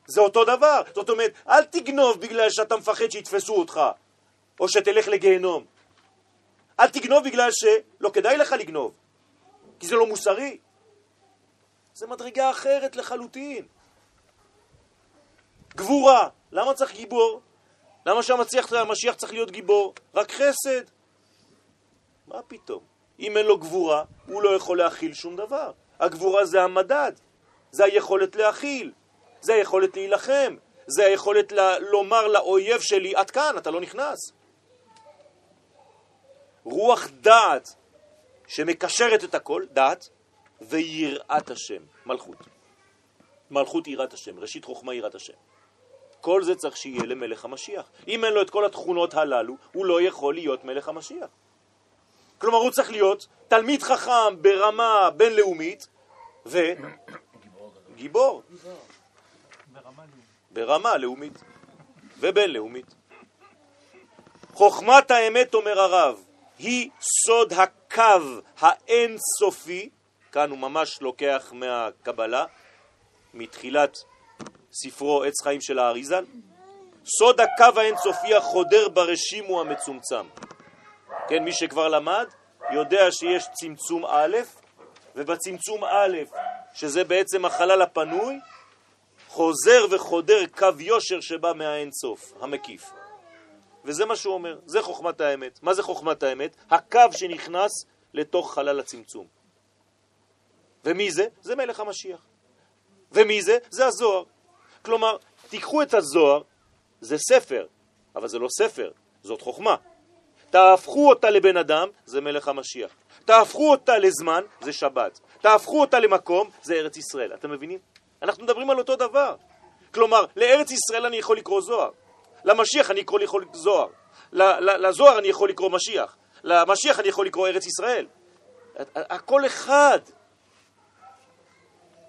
זה אותו דבר. זאת אומרת, אל תגנוב בגלל שאתה מפחד שיתפסו אותך, או שתלך לגיהנום. אל תגנוב בגלל שלא כדאי לך לגנוב, כי זה לא מוסרי. זה מדרגה אחרת לחלוטין. גבורה, למה צריך גיבור? למה שהמשיח המשיח צריך להיות גיבור? רק חסד. מה פתאום? אם אין לו גבורה, הוא לא יכול להכיל שום דבר. הגבורה זה המדד, זה היכולת להכיל, זה היכולת להילחם, זה היכולת לומר לאויב שלי, עד כאן, אתה לא נכנס. רוח דעת שמקשרת את הכל, דעת, ויראת השם, מלכות. מלכות יראת השם, ראשית חוכמה יראת השם. כל זה צריך שיהיה למלך המשיח. אם אין לו את כל התכונות הללו, הוא לא יכול להיות מלך המשיח. כלומר, הוא צריך להיות תלמיד חכם ברמה בינלאומית וגיבור ברמה לאומית. ובינלאומית. חוכמת האמת, אומר הרב, היא סוד הקו האינסופי, כאן הוא ממש לוקח מהקבלה, מתחילת ספרו עץ חיים של האריזל, סוד הקו האינסופי החודר ברשימו המצומצם. כן, מי שכבר למד יודע שיש צמצום א', ובצמצום א', שזה בעצם החלל הפנוי, חוזר וחודר קו יושר שבא מהאינסוף, המקיף. וזה מה שהוא אומר, זה חוכמת האמת. מה זה חוכמת האמת? הקו שנכנס לתוך חלל הצמצום. ומי זה? זה מלך המשיח. ומי זה? זה הזוהר. כלומר, תיקחו את הזוהר, זה ספר, אבל זה לא ספר, זאת חוכמה. תהפכו אותה לבן אדם, זה מלך המשיח. תהפכו אותה לזמן, זה שבת. תהפכו אותה למקום, זה ארץ ישראל. אתם מבינים? אנחנו מדברים על אותו דבר. כלומר, לארץ ישראל אני יכול לקרוא זוהר. למשיח אני יכול לקרוא זוהר. לזוהר אני יכול לקרוא משיח. למשיח אני יכול לקרוא ארץ ישראל. הכל אחד.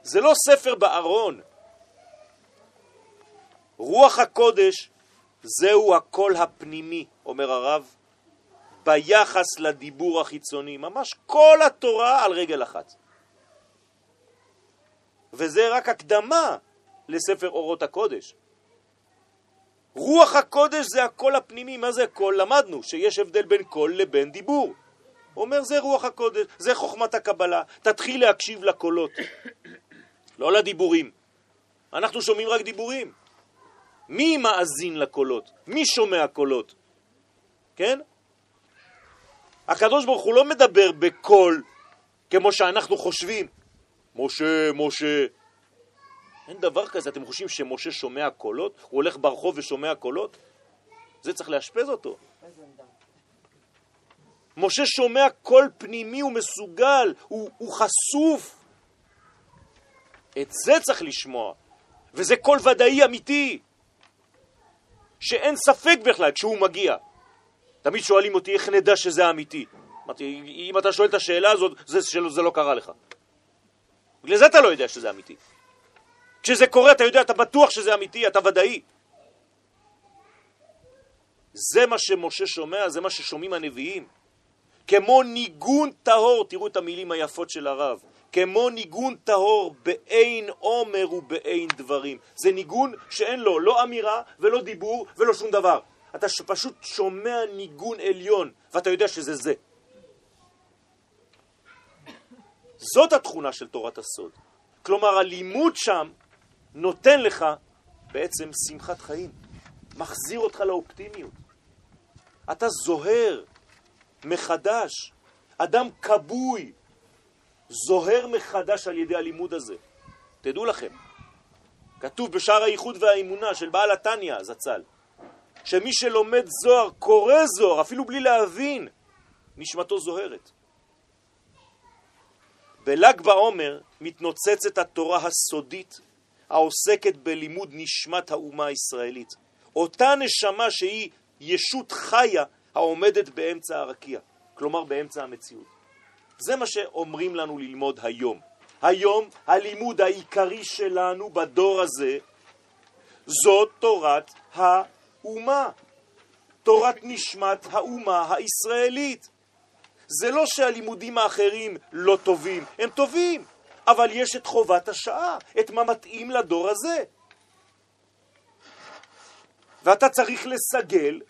זה לא ספר בארון. רוח הקודש זהו הקול הפנימי, אומר הרב, ביחס לדיבור החיצוני. ממש כל התורה על רגל אחת. וזה רק הקדמה לספר אורות הקודש. רוח הקודש זה הקול הפנימי, מה זה קול? למדנו שיש הבדל בין קול לבין דיבור. אומר זה רוח הקודש, זה חוכמת הקבלה, תתחיל להקשיב לקולות, לא לדיבורים. אנחנו שומעים רק דיבורים. מי מאזין לקולות? מי שומע קולות? כן? הקדוש ברוך הוא לא מדבר בקול כמו שאנחנו חושבים. משה, משה. אין דבר כזה, אתם חושבים שמשה שומע קולות? הוא הולך ברחוב ושומע קולות? זה צריך לאשפז אותו. משה שומע קול פנימי, הוא מסוגל, הוא, הוא חשוף. את זה צריך לשמוע, וזה קול ודאי אמיתי, שאין ספק בכלל כשהוא מגיע. תמיד שואלים אותי איך נדע שזה אמיתי. אמרתי, אם אתה שואל את השאלה הזאת, זה, זה לא קרה לך. בגלל זה אתה לא יודע שזה אמיתי. כשזה קורה, אתה יודע, אתה בטוח שזה אמיתי, אתה ודאי. זה מה שמשה שומע, זה מה ששומעים הנביאים. כמו ניגון טהור, תראו את המילים היפות של הרב, כמו ניגון טהור באין עומר ובאין דברים. זה ניגון שאין לו לא אמירה ולא דיבור ולא שום דבר. אתה פשוט שומע ניגון עליון, ואתה יודע שזה זה. זאת התכונה של תורת הסוד. כלומר, הלימוד שם נותן לך בעצם שמחת חיים, מחזיר אותך לאופטימיות. אתה זוהר מחדש, אדם כבוי, זוהר מחדש על ידי הלימוד הזה. תדעו לכם, כתוב בשער הייחוד והאמונה של בעל התניא זצ"ל, שמי שלומד זוהר, קורא זוהר, אפילו בלי להבין, נשמתו זוהרת. בל"ג בעומר מתנוצצת התורה הסודית העוסקת בלימוד נשמת האומה הישראלית. אותה נשמה שהיא ישות חיה העומדת באמצע הרקיע, כלומר באמצע המציאות. זה מה שאומרים לנו ללמוד היום. היום הלימוד העיקרי שלנו בדור הזה זאת תורת האומה, תורת נשמת האומה הישראלית. זה לא שהלימודים האחרים לא טובים, הם טובים, אבל יש את חובת השעה, את מה מתאים לדור הזה. ואתה צריך לסגל,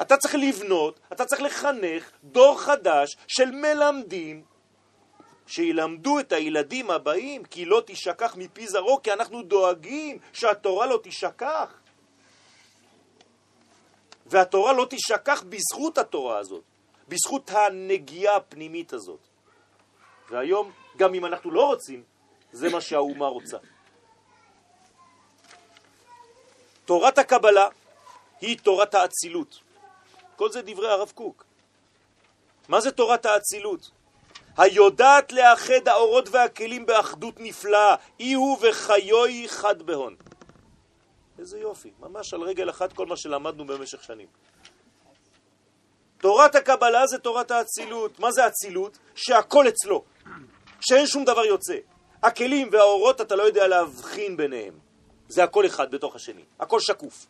אתה צריך לבנות, אתה צריך לחנך דור חדש של מלמדים שילמדו את הילדים הבאים, כי לא תשכח מפי זרעו, כי אנחנו דואגים שהתורה לא תשכח. והתורה לא תשכח בזכות התורה הזאת, בזכות הנגיעה הפנימית הזאת. והיום, גם אם אנחנו לא רוצים, זה מה שהאומה רוצה. תורת הקבלה היא תורת האצילות. כל זה דברי הרב קוק. מה זה תורת האצילות? היודעת לאחד האורות והכלים באחדות נפלאה, אי הוא וחיוי חד בהון. איזה יופי, ממש על רגל אחת כל מה שלמדנו במשך שנים. תורת הקבלה זה תורת האצילות. מה זה אצילות? שהכל אצלו, שאין שום דבר יוצא. הכלים והאורות אתה לא יודע להבחין ביניהם. זה הכל אחד בתוך השני, הכל שקוף.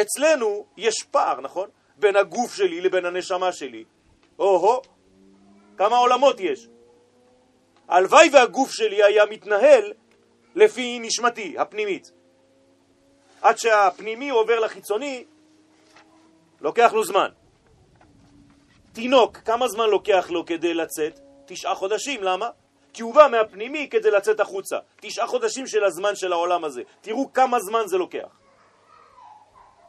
אצלנו יש פער, נכון? בין הגוף שלי לבין הנשמה שלי. או-הו, כמה עולמות יש. הלוואי והגוף שלי היה מתנהל לפי נשמתי, הפנימית. עד שהפנימי עובר לחיצוני, לוקח לו זמן. תינוק, כמה זמן לוקח לו כדי לצאת? תשעה חודשים, למה? כי הוא בא מהפנימי כדי לצאת החוצה. תשעה חודשים של הזמן של העולם הזה. תראו כמה זמן זה לוקח.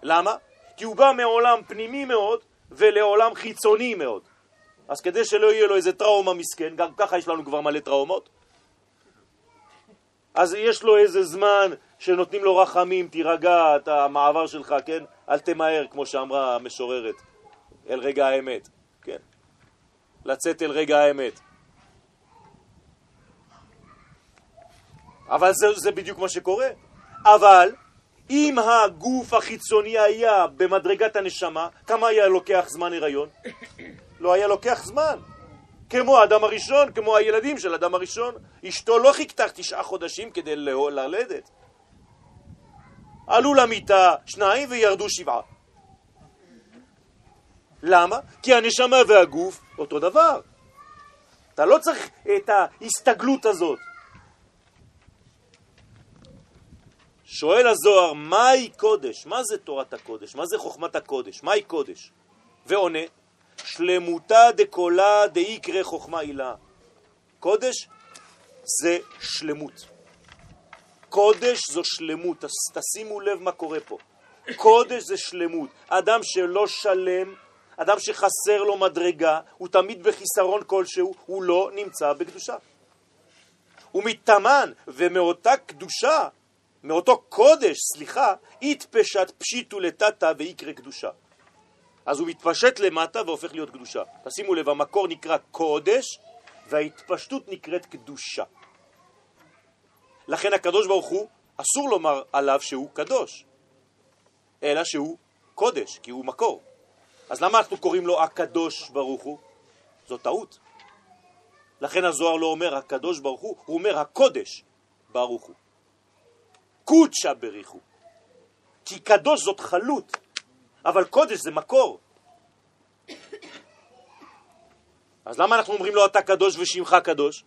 למה? כי הוא בא מעולם פנימי מאוד ולעולם חיצוני מאוד. אז כדי שלא יהיה לו איזה טראומה מסכן, גם ככה יש לנו כבר מלא טראומות, אז יש לו איזה זמן שנותנים לו רחמים, תירגע את המעבר שלך, כן? אל תמהר, כמו שאמרה המשוררת, אל רגע האמת, כן? לצאת אל רגע האמת. אבל זה, זה בדיוק מה שקורה. אבל אם הגוף החיצוני היה במדרגת הנשמה, כמה היה לוקח זמן הריון? לא היה לוקח זמן. כמו האדם הראשון, כמו הילדים של האדם הראשון. אשתו לא חיכתה תשעה חודשים כדי ללדת. עלו למיטה שניים וירדו שבעה. למה? כי הנשמה והגוף אותו דבר. אתה לא צריך את ההסתגלות הזאת. שואל הזוהר, מהי קודש? מה זה תורת הקודש? מה זה חוכמת הקודש? מהי קודש? ועונה, שלמותה דקולה דאיקרא חוכמה הילה. קודש זה שלמות. קודש זו שלמות, תשימו לב מה קורה פה. קודש זה שלמות. אדם שלא שלם, אדם שחסר לו מדרגה, הוא תמיד בחיסרון כלשהו, הוא לא נמצא בקדושה. הוא מתאמן, ומאותה קדושה, מאותו קודש, סליחה, התפשט פשיטו לטאטה ויקרא קדושה. אז הוא מתפשט למטה והופך להיות קדושה. תשימו לב, המקור נקרא קודש וההתפשטות נקראת קדושה. לכן הקדוש ברוך הוא, אסור לומר עליו שהוא קדוש, אלא שהוא קודש, כי הוא מקור. אז למה אנחנו קוראים לו הקדוש ברוך הוא? זו טעות. לכן הזוהר לא אומר הקדוש ברוך הוא, הוא אומר הקודש ברוך הוא. קודשה בריחו. כי קדוש זאת חלות, אבל קודש זה מקור. אז למה אנחנו אומרים לו אתה קדוש ושמך קדוש?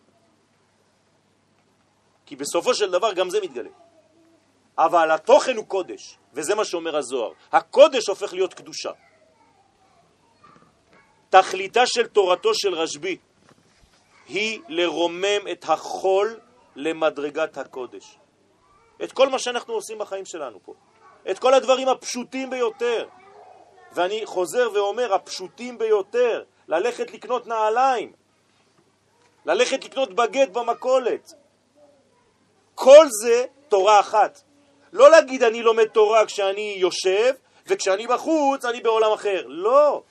כי בסופו של דבר גם זה מתגלה. אבל התוכן הוא קודש, וזה מה שאומר הזוהר. הקודש הופך להיות קדושה. תכליתה של תורתו של רשב"י היא לרומם את החול למדרגת הקודש. את כל מה שאנחנו עושים בחיים שלנו פה. את כל הדברים הפשוטים ביותר. ואני חוזר ואומר, הפשוטים ביותר, ללכת לקנות נעליים, ללכת לקנות בגט במקולת. כל זה תורה אחת. לא להגיד אני לומד תורה כשאני יושב, וכשאני בחוץ אני בעולם אחר. לא.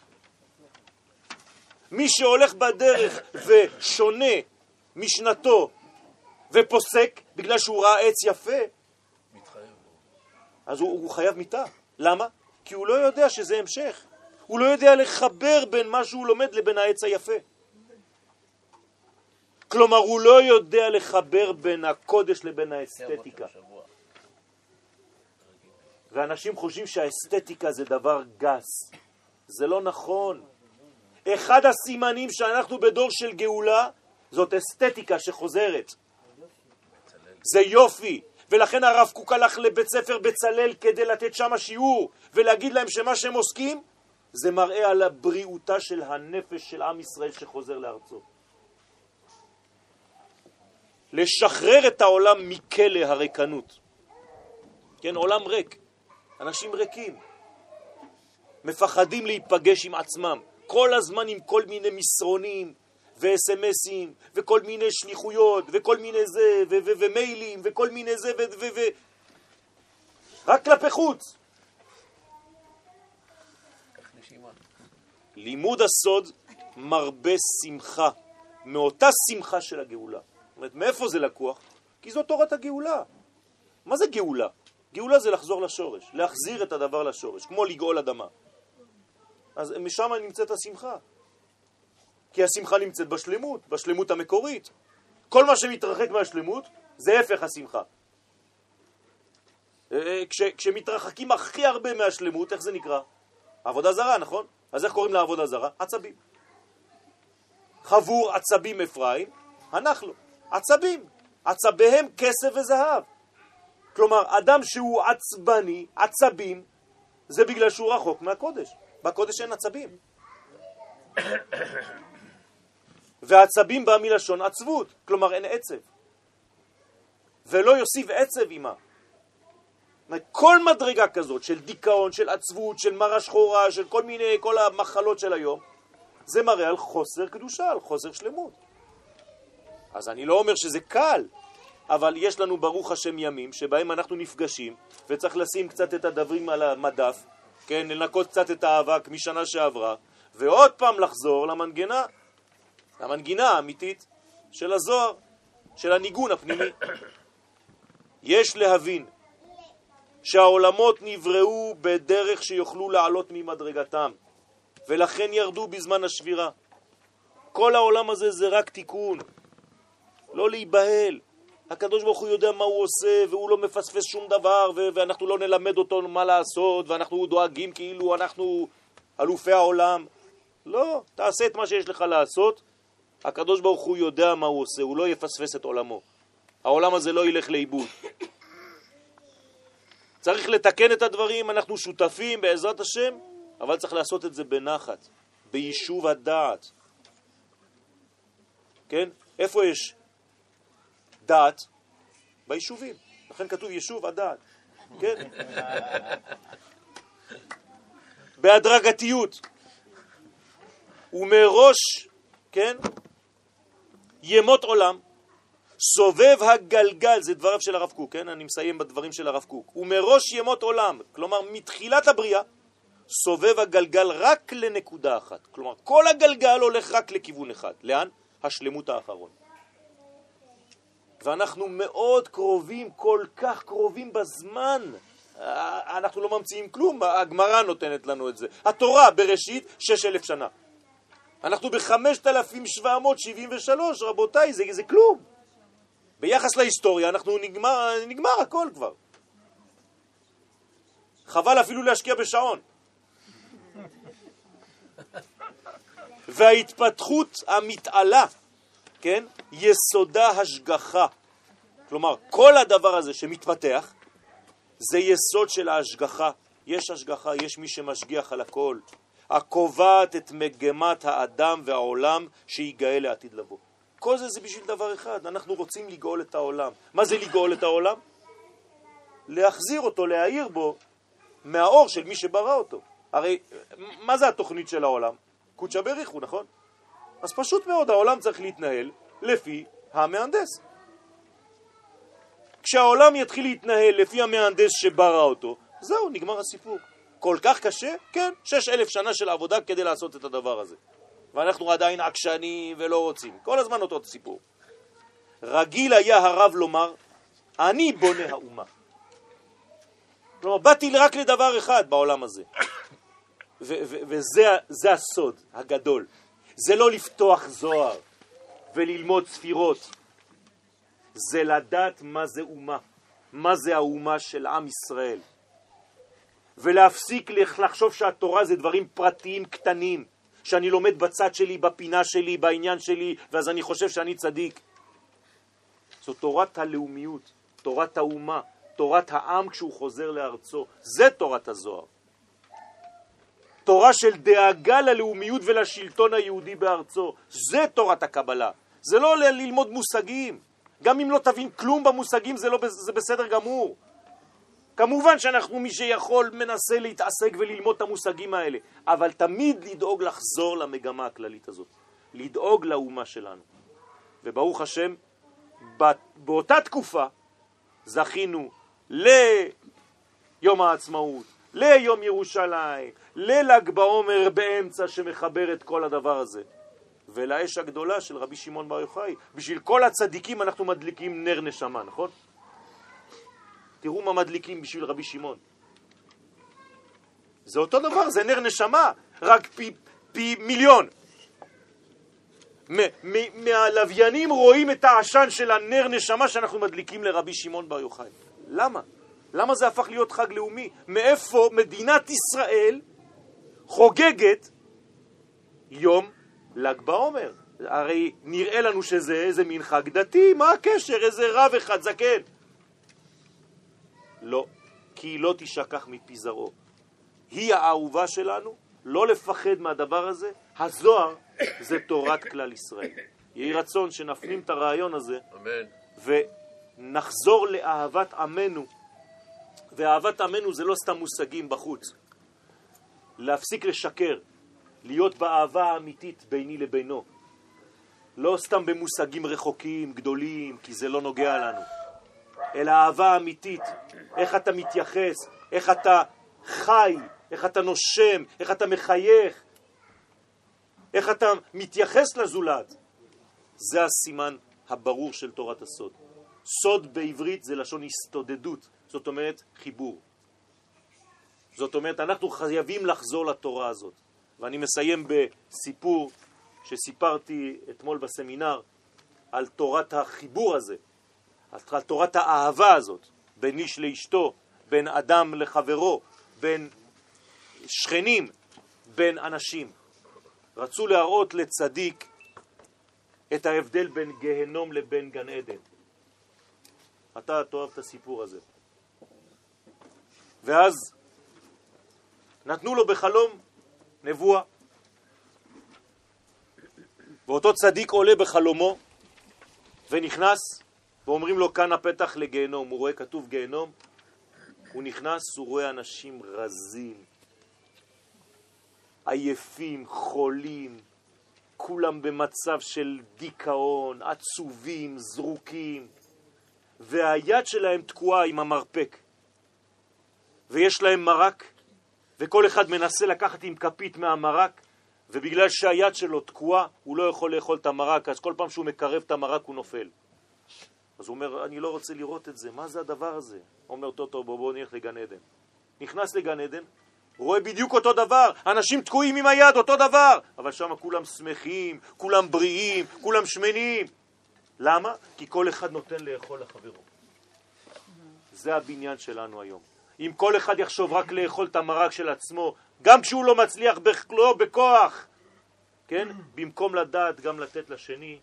מי שהולך בדרך ושונה משנתו ופוסק בגלל שהוא ראה עץ יפה. אז הוא, הוא חייב מיתה. למה? כי הוא לא יודע שזה המשך. הוא לא יודע לחבר בין מה שהוא לומד לבין העץ היפה. כלומר, הוא לא יודע לחבר בין הקודש לבין האסתטיקה. ואנשים חושבים שהאסתטיקה זה דבר גס. זה לא נכון. אחד הסימנים שאנחנו בדור של גאולה זאת אסתטיקה שחוזרת. זה יופי. ולכן הרב קוק הלך לבית ספר בצלאל כדי לתת שם שיעור ולהגיד להם שמה שהם עוסקים זה מראה על הבריאותה של הנפש של עם ישראל שחוזר לארצו. לשחרר את העולם מכלא הריקנות. כן, עולם ריק. אנשים ריקים. מפחדים להיפגש עם עצמם. כל הזמן עם כל מיני מסרונים ו-SMSים וכל מיני שליחויות וכל מיני זה ומיילים וכל מיני זה ו... ו- ו- רק כלפי חוץ. לימוד הסוד מרבה שמחה, מאותה שמחה של הגאולה. זאת אומרת, מאיפה זה לקוח? כי זו תורת הגאולה. מה זה גאולה? גאולה זה לחזור לשורש, להחזיר את הדבר לשורש, כמו לגאול אדמה. אז משם נמצאת השמחה. כי השמחה נמצאת בשלמות, בשלמות המקורית. כל מה שמתרחק מהשלמות זה הפך השמחה. אה, כש, כשמתרחקים הכי הרבה מהשלמות, איך זה נקרא? עבודה זרה, נכון? אז איך קוראים לעבודה זרה? עצבים. חבור עצבים אפרים, הנח לו. עצבים. עצביהם כסף וזהב. כלומר, אדם שהוא עצבני, עצבים, זה בגלל שהוא רחוק מהקודש. בקודש אין עצבים. והעצבים בא מלשון עצבות, כלומר אין עצב. ולא יוסיף עצב עימה. כל מדרגה כזאת של דיכאון, של עצבות, של מרה שחורה, של כל מיני, כל המחלות של היום, זה מראה על חוסר קדושה, על חוסר שלמות. אז אני לא אומר שזה קל, אבל יש לנו ברוך השם ימים שבהם אנחנו נפגשים וצריך לשים קצת את הדברים על המדף, כן, לנקות קצת את האבק משנה שעברה, ועוד פעם לחזור למנגנה, למנגינה האמיתית של הזוהר, של הניגון הפנימי. יש להבין שהעולמות נבראו בדרך שיוכלו לעלות ממדרגתם, ולכן ירדו בזמן השבירה. כל העולם הזה זה רק תיקון, לא להיבהל. הקדוש ברוך הוא יודע מה הוא עושה, והוא לא מפספס שום דבר, ואנחנו לא נלמד אותו מה לעשות, ואנחנו דואגים כאילו אנחנו אלופי העולם. לא, תעשה את מה שיש לך לעשות. הקדוש ברוך הוא יודע מה הוא עושה, הוא לא יפספס את עולמו. העולם הזה לא ילך לאיבוד. צריך לתקן את הדברים, אנחנו שותפים בעזרת השם, אבל צריך לעשות את זה בנחת, ביישוב הדעת. כן? איפה יש דעת? ביישובים. לכן כתוב יישוב הדעת. כן? בהדרגתיות. ומראש, כן? ימות עולם, סובב הגלגל, זה דבריו של הרב קוק, כן? אני מסיים בדברים של הרב קוק. ומראש ימות עולם, כלומר מתחילת הבריאה, סובב הגלגל רק לנקודה אחת. כלומר, כל הגלגל הולך רק לכיוון אחד. לאן? השלמות האחרון. ואנחנו מאוד קרובים, כל כך קרובים בזמן. אה, אנחנו לא ממציאים כלום, הגמרא נותנת לנו את זה. התורה בראשית, שש אלף שנה. אנחנו ב-5773, רבותיי, זה, זה כלום. ביחס להיסטוריה אנחנו נגמר, נגמר הכל כבר. חבל אפילו להשקיע בשעון. וההתפתחות המתעלה, כן, יסודה השגחה. כלומר, כל הדבר הזה שמתפתח, זה יסוד של ההשגחה. יש השגחה, יש מי שמשגיח על הכל, הקובעת את מגמת האדם והעולם שיגאל לעתיד לבוא. כל זה זה בשביל דבר אחד, אנחנו רוצים לגאול את העולם. מה זה לגאול את העולם? להחזיר אותו, להעיר בו מהאור של מי שברא אותו. הרי מה זה התוכנית של העולם? קודשא בריחו, נכון? אז פשוט מאוד, העולם צריך להתנהל לפי המהנדס. כשהעולם יתחיל להתנהל לפי המהנדס שברא אותו, זהו, נגמר הסיפור. כל כך קשה? כן, שש אלף שנה של עבודה כדי לעשות את הדבר הזה. ואנחנו עדיין עקשנים ולא רוצים. כל הזמן אותו סיפור. רגיל היה הרב לומר, אני בונה האומה. כלומר, באתי רק לדבר אחד בעולם הזה, וזה זה הסוד הגדול. זה לא לפתוח זוהר וללמוד ספירות, זה לדעת מה זה אומה, מה זה האומה של עם ישראל. ולהפסיק לחשוב שהתורה זה דברים פרטיים קטנים, שאני לומד בצד שלי, בפינה שלי, בעניין שלי, ואז אני חושב שאני צדיק. זו תורת הלאומיות, תורת האומה, תורת העם כשהוא חוזר לארצו. זה תורת הזוהר. תורה של דאגה ללאומיות ולשלטון היהודי בארצו. זה תורת הקבלה. זה לא ללמוד מושגים. גם אם לא תבין כלום במושגים זה, לא, זה בסדר גמור. כמובן שאנחנו, מי שיכול, מנסה להתעסק וללמוד את המושגים האלה, אבל תמיד לדאוג לחזור למגמה הכללית הזאת, לדאוג לאומה שלנו. וברוך השם, באותה תקופה זכינו ליום העצמאות, ליום ירושלים, לל"ג בעומר באמצע שמחבר את כל הדבר הזה. ולאש הגדולה של רבי שמעון בר יוחאי. בשביל כל הצדיקים אנחנו מדליקים נר נשמה, נכון? תראו מה מדליקים בשביל רבי שמעון. זה אותו דבר, זה נר נשמה, רק פי, פי מיליון. מהלוויינים רואים את העשן של הנר נשמה שאנחנו מדליקים לרבי שמעון בר יוחאי. למה? למה זה הפך להיות חג לאומי? מאיפה מדינת ישראל חוגגת יום ל"ג בעומר? הרי נראה לנו שזה איזה מין חג דתי, מה הקשר? איזה רב אחד זקן. לא, כי היא לא תשכח מפי זרעו. היא האהובה שלנו, לא לפחד מהדבר הזה. הזוהר זה תורת כלל ישראל. יהי רצון שנפנים את הרעיון הזה, אמן. ונחזור לאהבת עמנו. ואהבת עמנו זה לא סתם מושגים בחוץ. להפסיק לשקר, להיות באהבה האמיתית ביני לבינו. לא סתם במושגים רחוקים, גדולים, כי זה לא נוגע לנו. אלא אהבה אמיתית, איך אתה מתייחס, איך אתה חי, איך אתה נושם, איך אתה מחייך, איך אתה מתייחס לזולת. זה הסימן הברור של תורת הסוד. סוד בעברית זה לשון הסתודדות, זאת אומרת חיבור. זאת אומרת, אנחנו חייבים לחזור לתורה הזאת. ואני מסיים בסיפור שסיפרתי אתמול בסמינר על תורת החיבור הזה, על תורת האהבה הזאת, בין איש לאשתו, בין אדם לחברו, בין שכנים, בין אנשים. רצו להראות לצדיק את ההבדל בין גהנום לבין גן עדן. אתה תאהב את הסיפור הזה. ואז נתנו לו בחלום נבואה. ואותו צדיק עולה בחלומו ונכנס ואומרים לו כאן הפתח לגיהנום, הוא רואה כתוב גיהנום, הוא נכנס, הוא רואה אנשים רזים, עייפים, חולים, כולם במצב של דיכאון, עצובים, זרוקים, והיד שלהם תקועה עם המרפק, ויש להם מרק, וכל אחד מנסה לקחת עם כפית מהמרק, ובגלל שהיד שלו תקועה, הוא לא יכול לאכול את המרק, אז כל פעם שהוא מקרב את המרק הוא נופל. אז הוא אומר, אני לא רוצה לראות את זה, מה זה הדבר הזה? אומר, טוב, בוא, בוא נלך לגן עדן. נכנס לגן עדן, רואה בדיוק אותו דבר, אנשים תקועים עם היד, אותו דבר, אבל שם כולם שמחים, כולם בריאים, כולם שמנים. למה? כי כל אחד נותן לאכול לחברו. זה הבניין שלנו היום. אם כל אחד יחשוב רק לאכול את המרק של עצמו, גם כשהוא לא מצליח בכלו, בכוח, כן? במקום לדעת גם לתת לשני,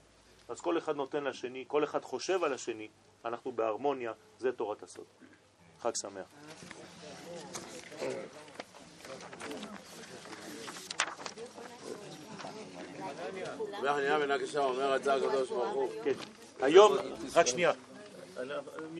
אז כל אחד נותן לשני, כל אחד חושב על השני, אנחנו בהרמוניה, זה תורת הסוד. חג שמח. כן. היום, רק שנייה.